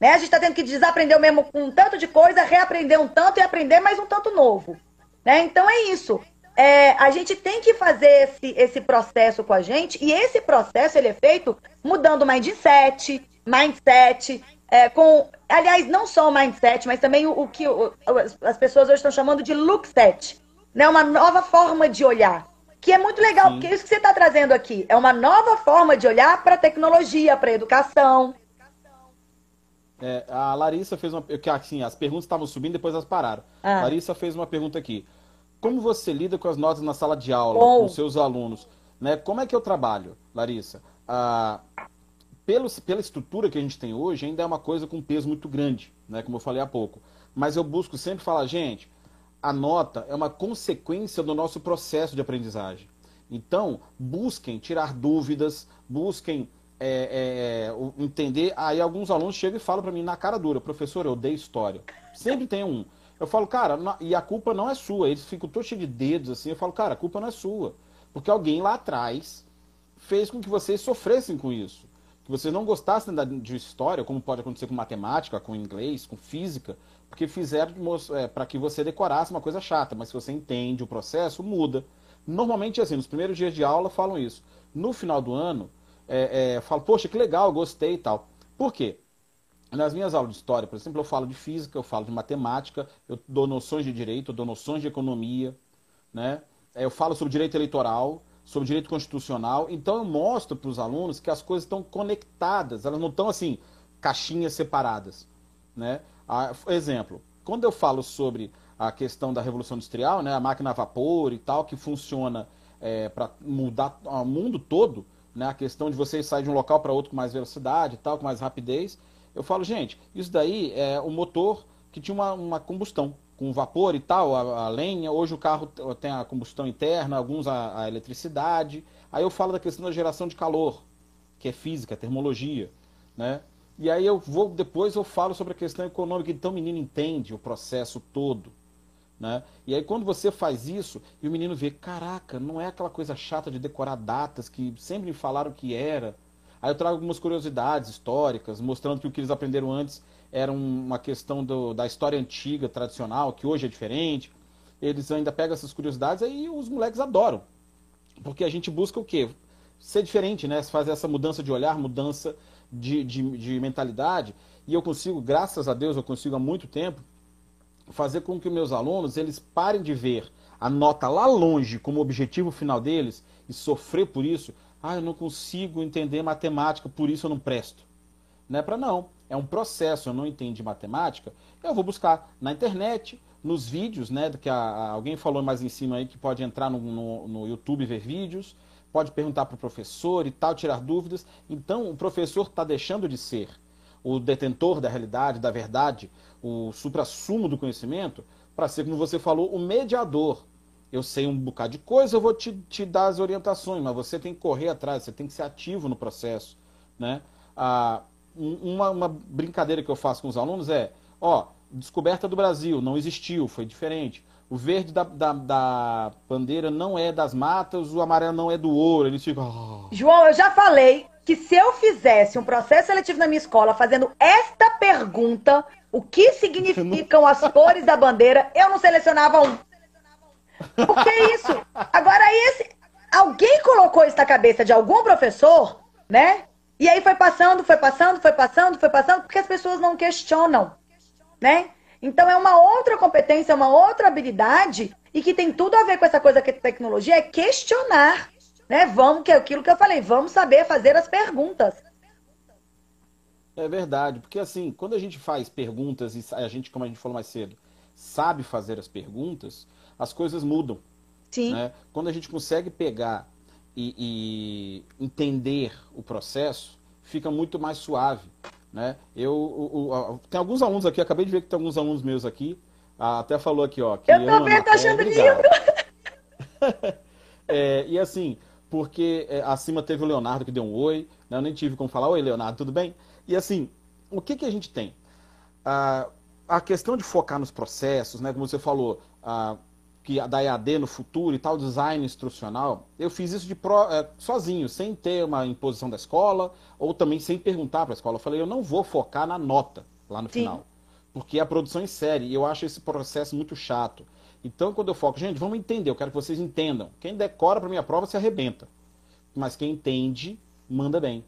[SPEAKER 2] Né? A gente está tendo que desaprender o mesmo um tanto de coisa, reaprender um tanto e aprender mais um tanto novo. Né? Então é isso. É, a gente tem que fazer esse, esse processo com a gente, e esse processo ele é feito mudando o mindset, mindset, é, com. Aliás, não só o mindset, mas também o, o que o- as- as pessoas hoje estão chamando de look set. Né? Uma nova forma de olhar. Que é muito legal,
[SPEAKER 1] Sim.
[SPEAKER 2] porque é isso que você está trazendo aqui. É uma nova forma de olhar para a tecnologia, para a educação.
[SPEAKER 1] É, a Larissa fez uma. Assim, as perguntas estavam subindo, depois elas pararam.
[SPEAKER 2] Ah.
[SPEAKER 1] Larissa fez uma pergunta aqui. Como você lida com as notas na sala de aula,
[SPEAKER 2] Bom.
[SPEAKER 1] com seus alunos? Né? Como é que eu trabalho, Larissa? Ah, pelo, pela estrutura que a gente tem hoje, ainda é uma coisa com peso muito grande, né? como eu falei há pouco. Mas eu busco sempre falar, gente, a nota é uma consequência do nosso processo de aprendizagem. Então, busquem tirar dúvidas, busquem é, é, o- entender. Aí alguns alunos chegam e falam para mim na cara dura, professor, eu odeio história. Sempre tem um. Eu falo, cara, na- e a culpa não é sua. Eles ficam todos cheios de dedos assim. Eu falo, cara, a culpa não é sua. Porque alguém lá atrás fez com que vocês sofressem com isso. Que vocês não gostassem da, de história, como pode acontecer com matemática, com inglês, com física, porque fizeram para que você decorasse uma coisa chata. Mas se você entende o processo, muda. Normalmente, assim, nos primeiros dias de aula falam isso. No final do ano, é, é, falo, poxa, que legal, gostei e tal. Por quê? Nas minhas aulas de história, por exemplo, eu falo de física, eu falo de matemática, eu dou noções de direito, eu dou noções de economia, né? É, Eu falo sobre direito eleitoral, sobre direito constitucional. Então eu mostro para os alunos que as coisas estão conectadas, elas não estão assim, caixinhas separadas, né? Exemplo, quando eu falo sobre a questão da revolução industrial, né, a máquina a vapor e tal, que funciona para mudar o mundo todo, né, a questão de você sair de um local para outro com mais velocidade e tal, com mais rapidez, eu falo, gente, isso daí é o motor que tinha uma, uma combustão, com vapor e tal, a, a lenha, hoje o carro tem a combustão interna, alguns a, a eletricidade, aí eu falo da questão da geração de calor, que é física, termologia, né? E aí eu vou, depois eu falo sobre a questão econômica, então o menino entende o processo todo, né? E aí quando você faz isso, e o menino vê, caraca, não é aquela coisa chata de decorar datas que sempre me falaram que era. Aí eu trago algumas curiosidades históricas, mostrando que o que eles aprenderam antes era um- uma questão do- da história antiga, tradicional, que hoje é diferente. Eles ainda pegam essas curiosidades aí os moleques adoram. Porque a gente busca o quê? Ser diferente, né? Fazer essa mudança de olhar, mudança de, de, de mentalidade. E eu consigo, graças a Deus, eu consigo há muito tempo, fazer com que meus alunos eles parem de ver a nota lá longe como objetivo final deles e sofrer por isso. ah, eu não consigo entender matemática, por isso eu não presto. Não é para não. É um processo, eu não entendi matemática, eu vou buscar na internet, nos vídeos, né? Que a, a, alguém falou mais em cima aí que pode entrar no, no, no YouTube ver vídeos, pode perguntar para o professor e tal, tirar dúvidas. Então, o professor está deixando de ser o detentor da realidade, da verdade, o supra-sumo do conhecimento, para ser, como você falou, o mediador. Eu sei um bocado de coisa, eu vou te, te dar as orientações, mas você tem que correr atrás, você tem que ser ativo no processo. Né? Ah, uma, uma brincadeira que eu faço com os alunos é, ó, descoberta do Brasil, não existiu, foi diferente. O verde da, da, da, bandeira não é das matas, o amarelo não é do ouro. Eles ficam. Oh.
[SPEAKER 2] João, eu já falei que se eu fizesse um processo seletivo na minha escola fazendo esta pergunta, o que significam as cores da bandeira, eu não selecionava um. Por que isso? Agora, esse. Alguém colocou isso na cabeça de algum professor, né? E aí foi passando, foi passando, foi passando, foi passando, porque as pessoas não questionam né? Então é uma outra competência, uma outra habilidade e que tem tudo a ver com essa coisa que é tecnologia, é questionar, né? Vamos, que é aquilo que eu falei, vamos saber fazer as perguntas.
[SPEAKER 1] É verdade, porque assim, quando a gente faz perguntas e a gente, como a gente falou mais cedo, sabe fazer as perguntas, as coisas mudam.
[SPEAKER 2] Sim.
[SPEAKER 1] Né? Quando a gente consegue pegar e, e entender o processo, fica muito mais suave. Né? Eu, o, o, tem alguns alunos aqui, acabei de ver que tem alguns alunos meus aqui. até falou aqui, ó. Que
[SPEAKER 2] eu tô vendo, achando lindo.
[SPEAKER 1] é, e assim, porque é, acima teve o Leonardo que deu um oi, né? eu nem tive como falar, oi Leonardo, tudo bem? E assim, o que, que a gente tem? Ah, a questão de focar nos processos, né? Como você falou, ah, que da EAD no futuro e tal, design instrucional, eu fiz isso de pro, é, sozinho, sem ter uma imposição da escola, ou também sem perguntar para a escola. Eu falei, eu não vou focar na nota lá no Sim. final, porque é a produção em série, e eu acho esse processo muito chato. Então, quando eu foco, gente, vamos entender, eu quero que vocês entendam. Quem decora para minha prova se arrebenta, mas quem entende, manda bem.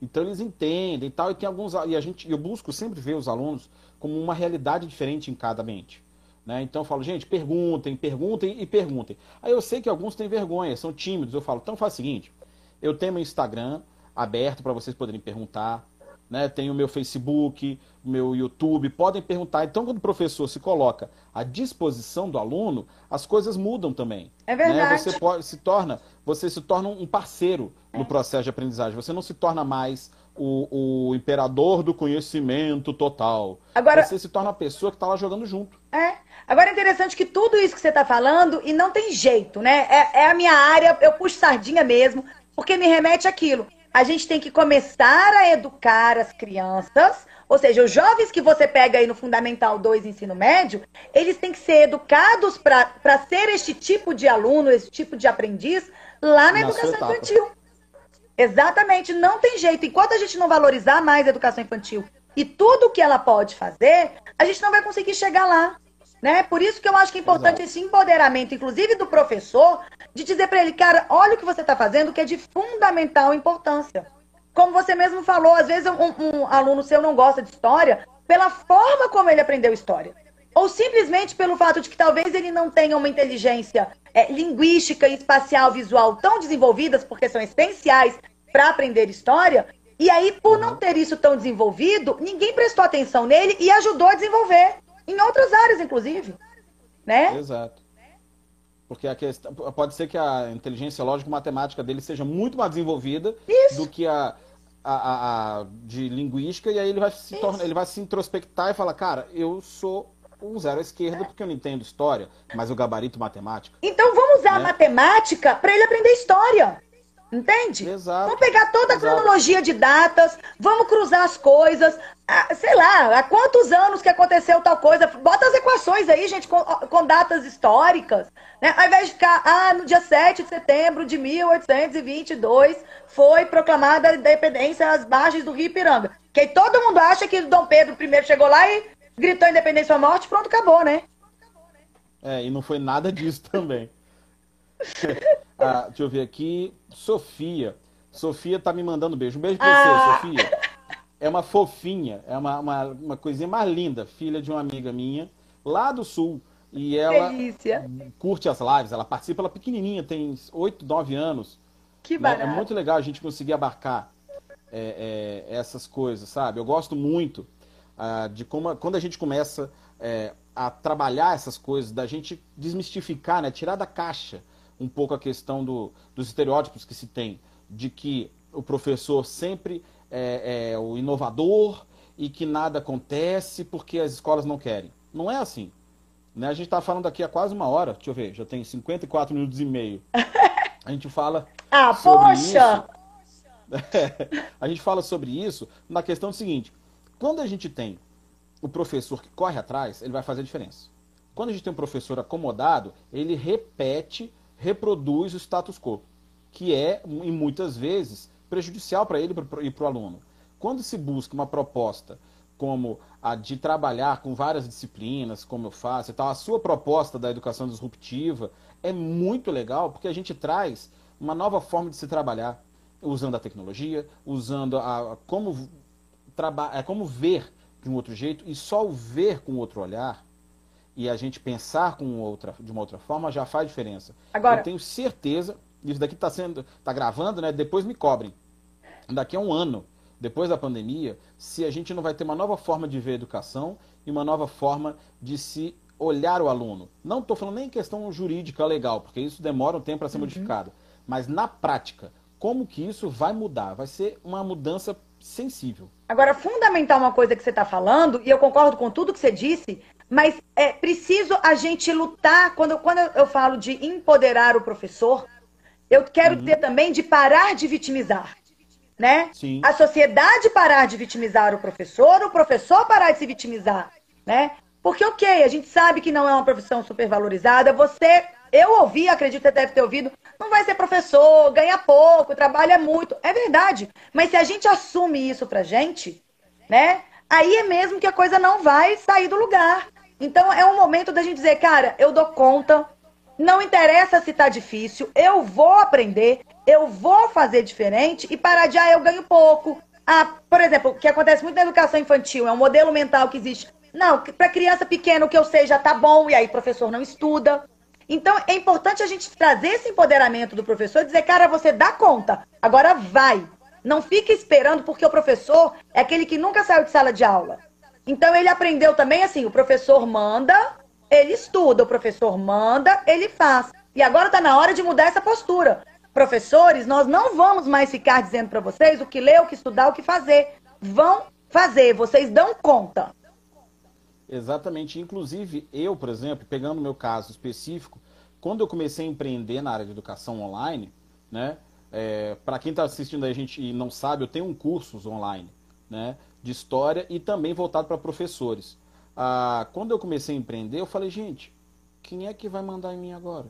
[SPEAKER 1] Então eles entendem e tal, e tem alguns e a gente, eu busco sempre ver os alunos como uma realidade diferente em cada mente. Né? Então eu falo, gente, perguntem, perguntem e perguntem. Aí eu sei que alguns têm vergonha, são tímidos. Eu falo, então faz o seguinte: eu tenho meu Instagram aberto para vocês poderem perguntar. Né? Tenho o meu Facebook, meu YouTube, podem perguntar. Então, quando o professor se coloca à disposição do aluno, as coisas mudam também.
[SPEAKER 2] É verdade.
[SPEAKER 1] Né? Você pode, se torna, você se torna um parceiro é. no processo de aprendizagem. Você não se torna mais o, o imperador do conhecimento total. Agora, você se torna a pessoa que está lá jogando junto.
[SPEAKER 2] É. Agora é interessante que tudo isso que você está falando, e não tem jeito, né? É, é, a minha área, eu puxo sardinha mesmo, porque me remete àquilo. A gente tem que começar a educar as crianças, ou seja, os jovens que você pega aí no Fundamental 2 Ensino Médio, eles têm que ser educados para ser este tipo de aluno, esse tipo de aprendiz, lá na, na educação infantil. Exatamente, não tem jeito. Enquanto a gente não valorizar mais a educação infantil e tudo que ela pode fazer, a gente não vai conseguir chegar lá. Né? Por isso que eu acho que é importante Exato. esse empoderamento, inclusive do professor, de dizer para ele, cara, olha o que você está fazendo, que é de fundamental importância. Como você mesmo falou, às vezes um, um aluno seu não gosta de história pela forma como ele aprendeu história. Ou simplesmente pelo fato de que talvez ele não tenha uma inteligência é, linguística, espacial, visual tão desenvolvidas, porque são essenciais para aprender história. E aí, por não ter isso tão desenvolvido, ninguém prestou atenção nele e ajudou a desenvolver. Em outras áreas, inclusive. Né?
[SPEAKER 1] Exato. Porque a questão, pode ser que a inteligência lógico-matemática dele seja muito mais desenvolvida Isso. do que a, a, a, a, de linguística, e aí ele vai se torna, ele vai se introspectar e falar, cara, eu sou um zero à esquerda porque eu não entendo história, mas o gabarito matemática.
[SPEAKER 2] Então vamos usar né? a matemática para ele aprender história. Entende?
[SPEAKER 1] Exato.
[SPEAKER 2] Vamos pegar toda a Exato. cronologia de datas, vamos cruzar as coisas. Ah, sei lá, há quantos anos que aconteceu tal coisa? Bota as equações aí, gente, com, com datas históricas. Né? Ao invés de ficar, ah, no dia 7 de setembro de 1822 foi proclamada a independência às margens do Rio Ipiranga. Que aí todo mundo acha que Dom Pedro I chegou lá e gritou independência ou morte, pronto, acabou, né?
[SPEAKER 1] É, e não foi nada disso também. ah, deixa eu ver aqui. Sofia. Sofia tá me mandando um beijo. Um beijo pra ah. você, Sofia. É uma fofinha, é uma, uma, uma, coisinha mais linda, filha de uma amiga minha, lá do sul. E ela
[SPEAKER 2] Delícia.
[SPEAKER 1] curte as lives, ela participa, ela é pequenininha, tem 8, 9 anos.
[SPEAKER 2] Que barato.
[SPEAKER 1] Né? É muito legal a gente conseguir abarcar é, é, essas coisas, sabe? Eu gosto muito ah, de como quando a gente começa é, a trabalhar essas coisas, da gente desmistificar, né? tirar da caixa um pouco a questão do, dos estereótipos que se tem, de que o professor sempre é, é o inovador e que nada acontece porque as escolas não querem. Não é assim. Né? A gente está falando aqui há quase uma hora, deixa eu ver, já tem 54 minutos e meio. A gente fala.
[SPEAKER 2] ah, poxa!
[SPEAKER 1] a gente fala sobre isso na questão seguinte: quando a gente tem o professor que corre atrás, ele vai fazer a diferença. Quando a gente tem um professor acomodado, ele repete, reproduz o status quo, que é, e muitas vezes, prejudicial para ele e para o aluno. Quando se busca uma proposta como a de trabalhar com várias disciplinas, como eu faço e tal, a sua proposta da educação disruptiva é muito legal, porque a gente traz uma nova forma de se trabalhar, usando a tecnologia, usando a, como, traba, é, como ver de um outro jeito, e só o ver com outro olhar e a gente pensar com outra, de uma outra forma já faz diferença. Agora, eu tenho certeza, isso daqui está sendo, tá gravando, né? Depois me cobrem. Daqui a um ano, depois da pandemia, se a gente não vai ter uma nova forma de ver a educação e uma nova forma de se olhar o aluno. Não estou falando nem em questão jurídica legal, porque isso demora um tempo para ser uhum. modificado. Mas na prática, como que isso vai mudar? Vai ser uma mudança sensível.
[SPEAKER 2] Agora, fundamental uma coisa que você está falando, e eu concordo com tudo que você disse, mas é preciso a gente lutar. Quando, quando eu falo de empoderar o professor, eu quero uhum. ter também de parar de vitimizar. Né?
[SPEAKER 1] Sim.
[SPEAKER 2] A sociedade parar de vitimizar o professor, o professor parar de se vitimizar. Né? Porque, ok, a gente sabe que não é uma profissão supervalorizada. Você, eu ouvi, acredito que deve ter ouvido, não vai ser professor, ganha pouco, trabalha muito. É verdade. Mas se a gente assume isso pra gente, né? Aí é mesmo que a coisa não vai sair do lugar. Então é um momento da gente dizer, cara, eu dou conta, não interessa se tá difícil, eu vou aprender, eu vou fazer diferente e parar de, ah, eu ganho pouco. Ah, por exemplo, o que acontece muito na educação infantil, é um modelo mental que existe. Não, para criança pequena o que eu sei já tá bom, e aí o professor não estuda. Então, é importante a gente trazer esse empoderamento do professor e dizer, cara, você dá conta, agora vai. Não fica esperando, porque o professor é aquele que nunca saiu de sala de aula. Então, ele aprendeu também assim: o professor manda, ele estuda, o professor manda, ele faz. E agora está na hora de mudar essa postura. Professores, nós não vamos mais ficar dizendo para vocês o que ler, o que estudar, o que fazer. Vão fazer, vocês dão conta.
[SPEAKER 1] Exatamente. Inclusive, eu, por exemplo, pegando o meu caso específico, quando eu comecei a empreender na área de educação online, né? É, para quem está assistindo a gente e não sabe, eu tenho um curso online, né? De história e também voltado para professores. Ah, quando eu comecei a empreender, eu falei, gente, quem é que vai mandar em mim agora?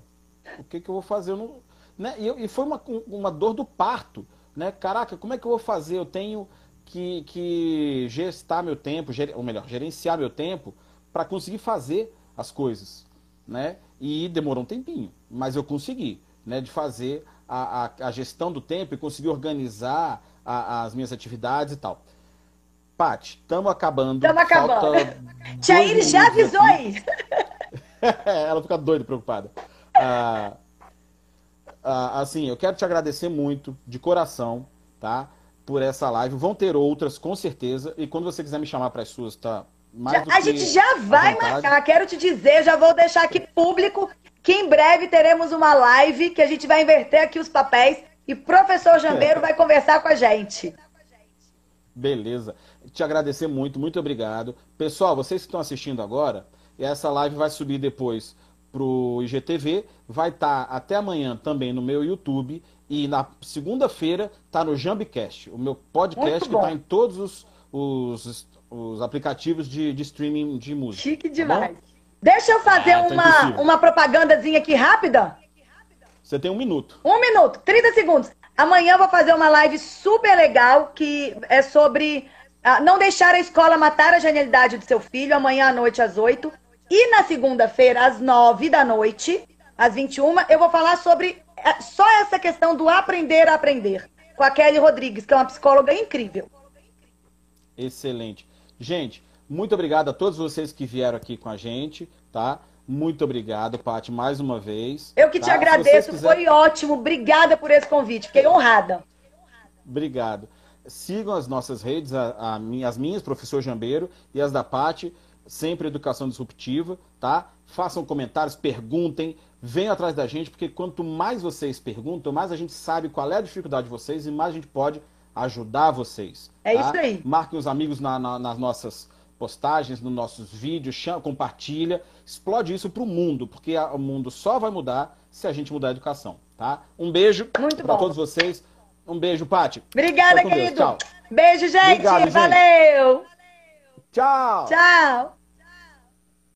[SPEAKER 1] O que, que eu vou fazer? Eu não, né? e, e foi uma, uma dor do parto, né? Caraca, como é que eu vou fazer? Eu tenho que, que gestar meu tempo, ger, ou melhor, gerenciar meu tempo para conseguir fazer as coisas, né? E demorou um tempinho, mas eu consegui, né? De fazer a, a, a gestão do tempo e conseguir organizar a, as minhas atividades e tal. Pati, estamos acabando.
[SPEAKER 2] Estamos acabando. Iris já avisou aí.
[SPEAKER 1] Ela fica doida, preocupada. Ah, ah, assim, eu quero te agradecer muito, de coração, tá? por essa live. Vão ter outras, com certeza. E quando você quiser me chamar para as suas, tá?
[SPEAKER 2] Já, a gente já vai marcar. Quero te dizer, já vou deixar aqui público que em breve teremos uma live que a gente vai inverter aqui os papéis e professor Jambeiro vai conversar com a gente.
[SPEAKER 1] Beleza. Te agradecer muito, muito obrigado. Pessoal, vocês que estão assistindo agora, essa live vai subir depois pro IGTV, vai estar tá até amanhã também no meu YouTube e na segunda-feira tá no Jambicast, o meu podcast que tá em todos os, os, os aplicativos de, de, streaming de música.
[SPEAKER 2] Chique tá demais. Tá Deixa eu fazer ah, tá uma, uma propagandazinha aqui rápida.
[SPEAKER 1] Você tem um minuto.
[SPEAKER 2] Um minuto, 30 segundos. Amanhã eu vou fazer uma live super legal que é sobre ah, não deixar a escola matar a genialidade do seu filho, amanhã à noite às 8. E na segunda-feira, às 9 da noite, às 21, eu vou falar sobre é só essa questão do aprender a aprender, com a Kelly Rodrigues, que é uma psicóloga incrível.
[SPEAKER 1] Excelente. Gente, muito obrigado a todos vocês que vieram aqui com a gente, tá? Muito obrigado, Paty, mais uma vez.
[SPEAKER 2] Eu que tá? te agradeço, quiser... foi ótimo. Obrigada por esse convite, fiquei honrada.
[SPEAKER 1] Obrigado. Sigam as nossas redes, a, a, as minhas, professor Jambeiro, e as da Paty, sempre educação disruptiva, tá? Façam comentários, perguntem, venham atrás da gente, porque quanto mais vocês perguntam, mais a gente sabe qual é a dificuldade de vocês e mais a gente pode ajudar vocês.
[SPEAKER 2] É tá? isso aí.
[SPEAKER 1] Marquem os amigos na, na, nas nossas postagens, nos nossos vídeos, chama, compartilha, explode isso para o mundo, porque o mundo só vai mudar se a gente mudar a educação, tá? Um beijo para todos vocês. Um beijo, Pati.
[SPEAKER 2] Obrigada, querido. Beijo, gente. Obrigado, Valeu.
[SPEAKER 1] Gente. Tchau.
[SPEAKER 2] Tchau.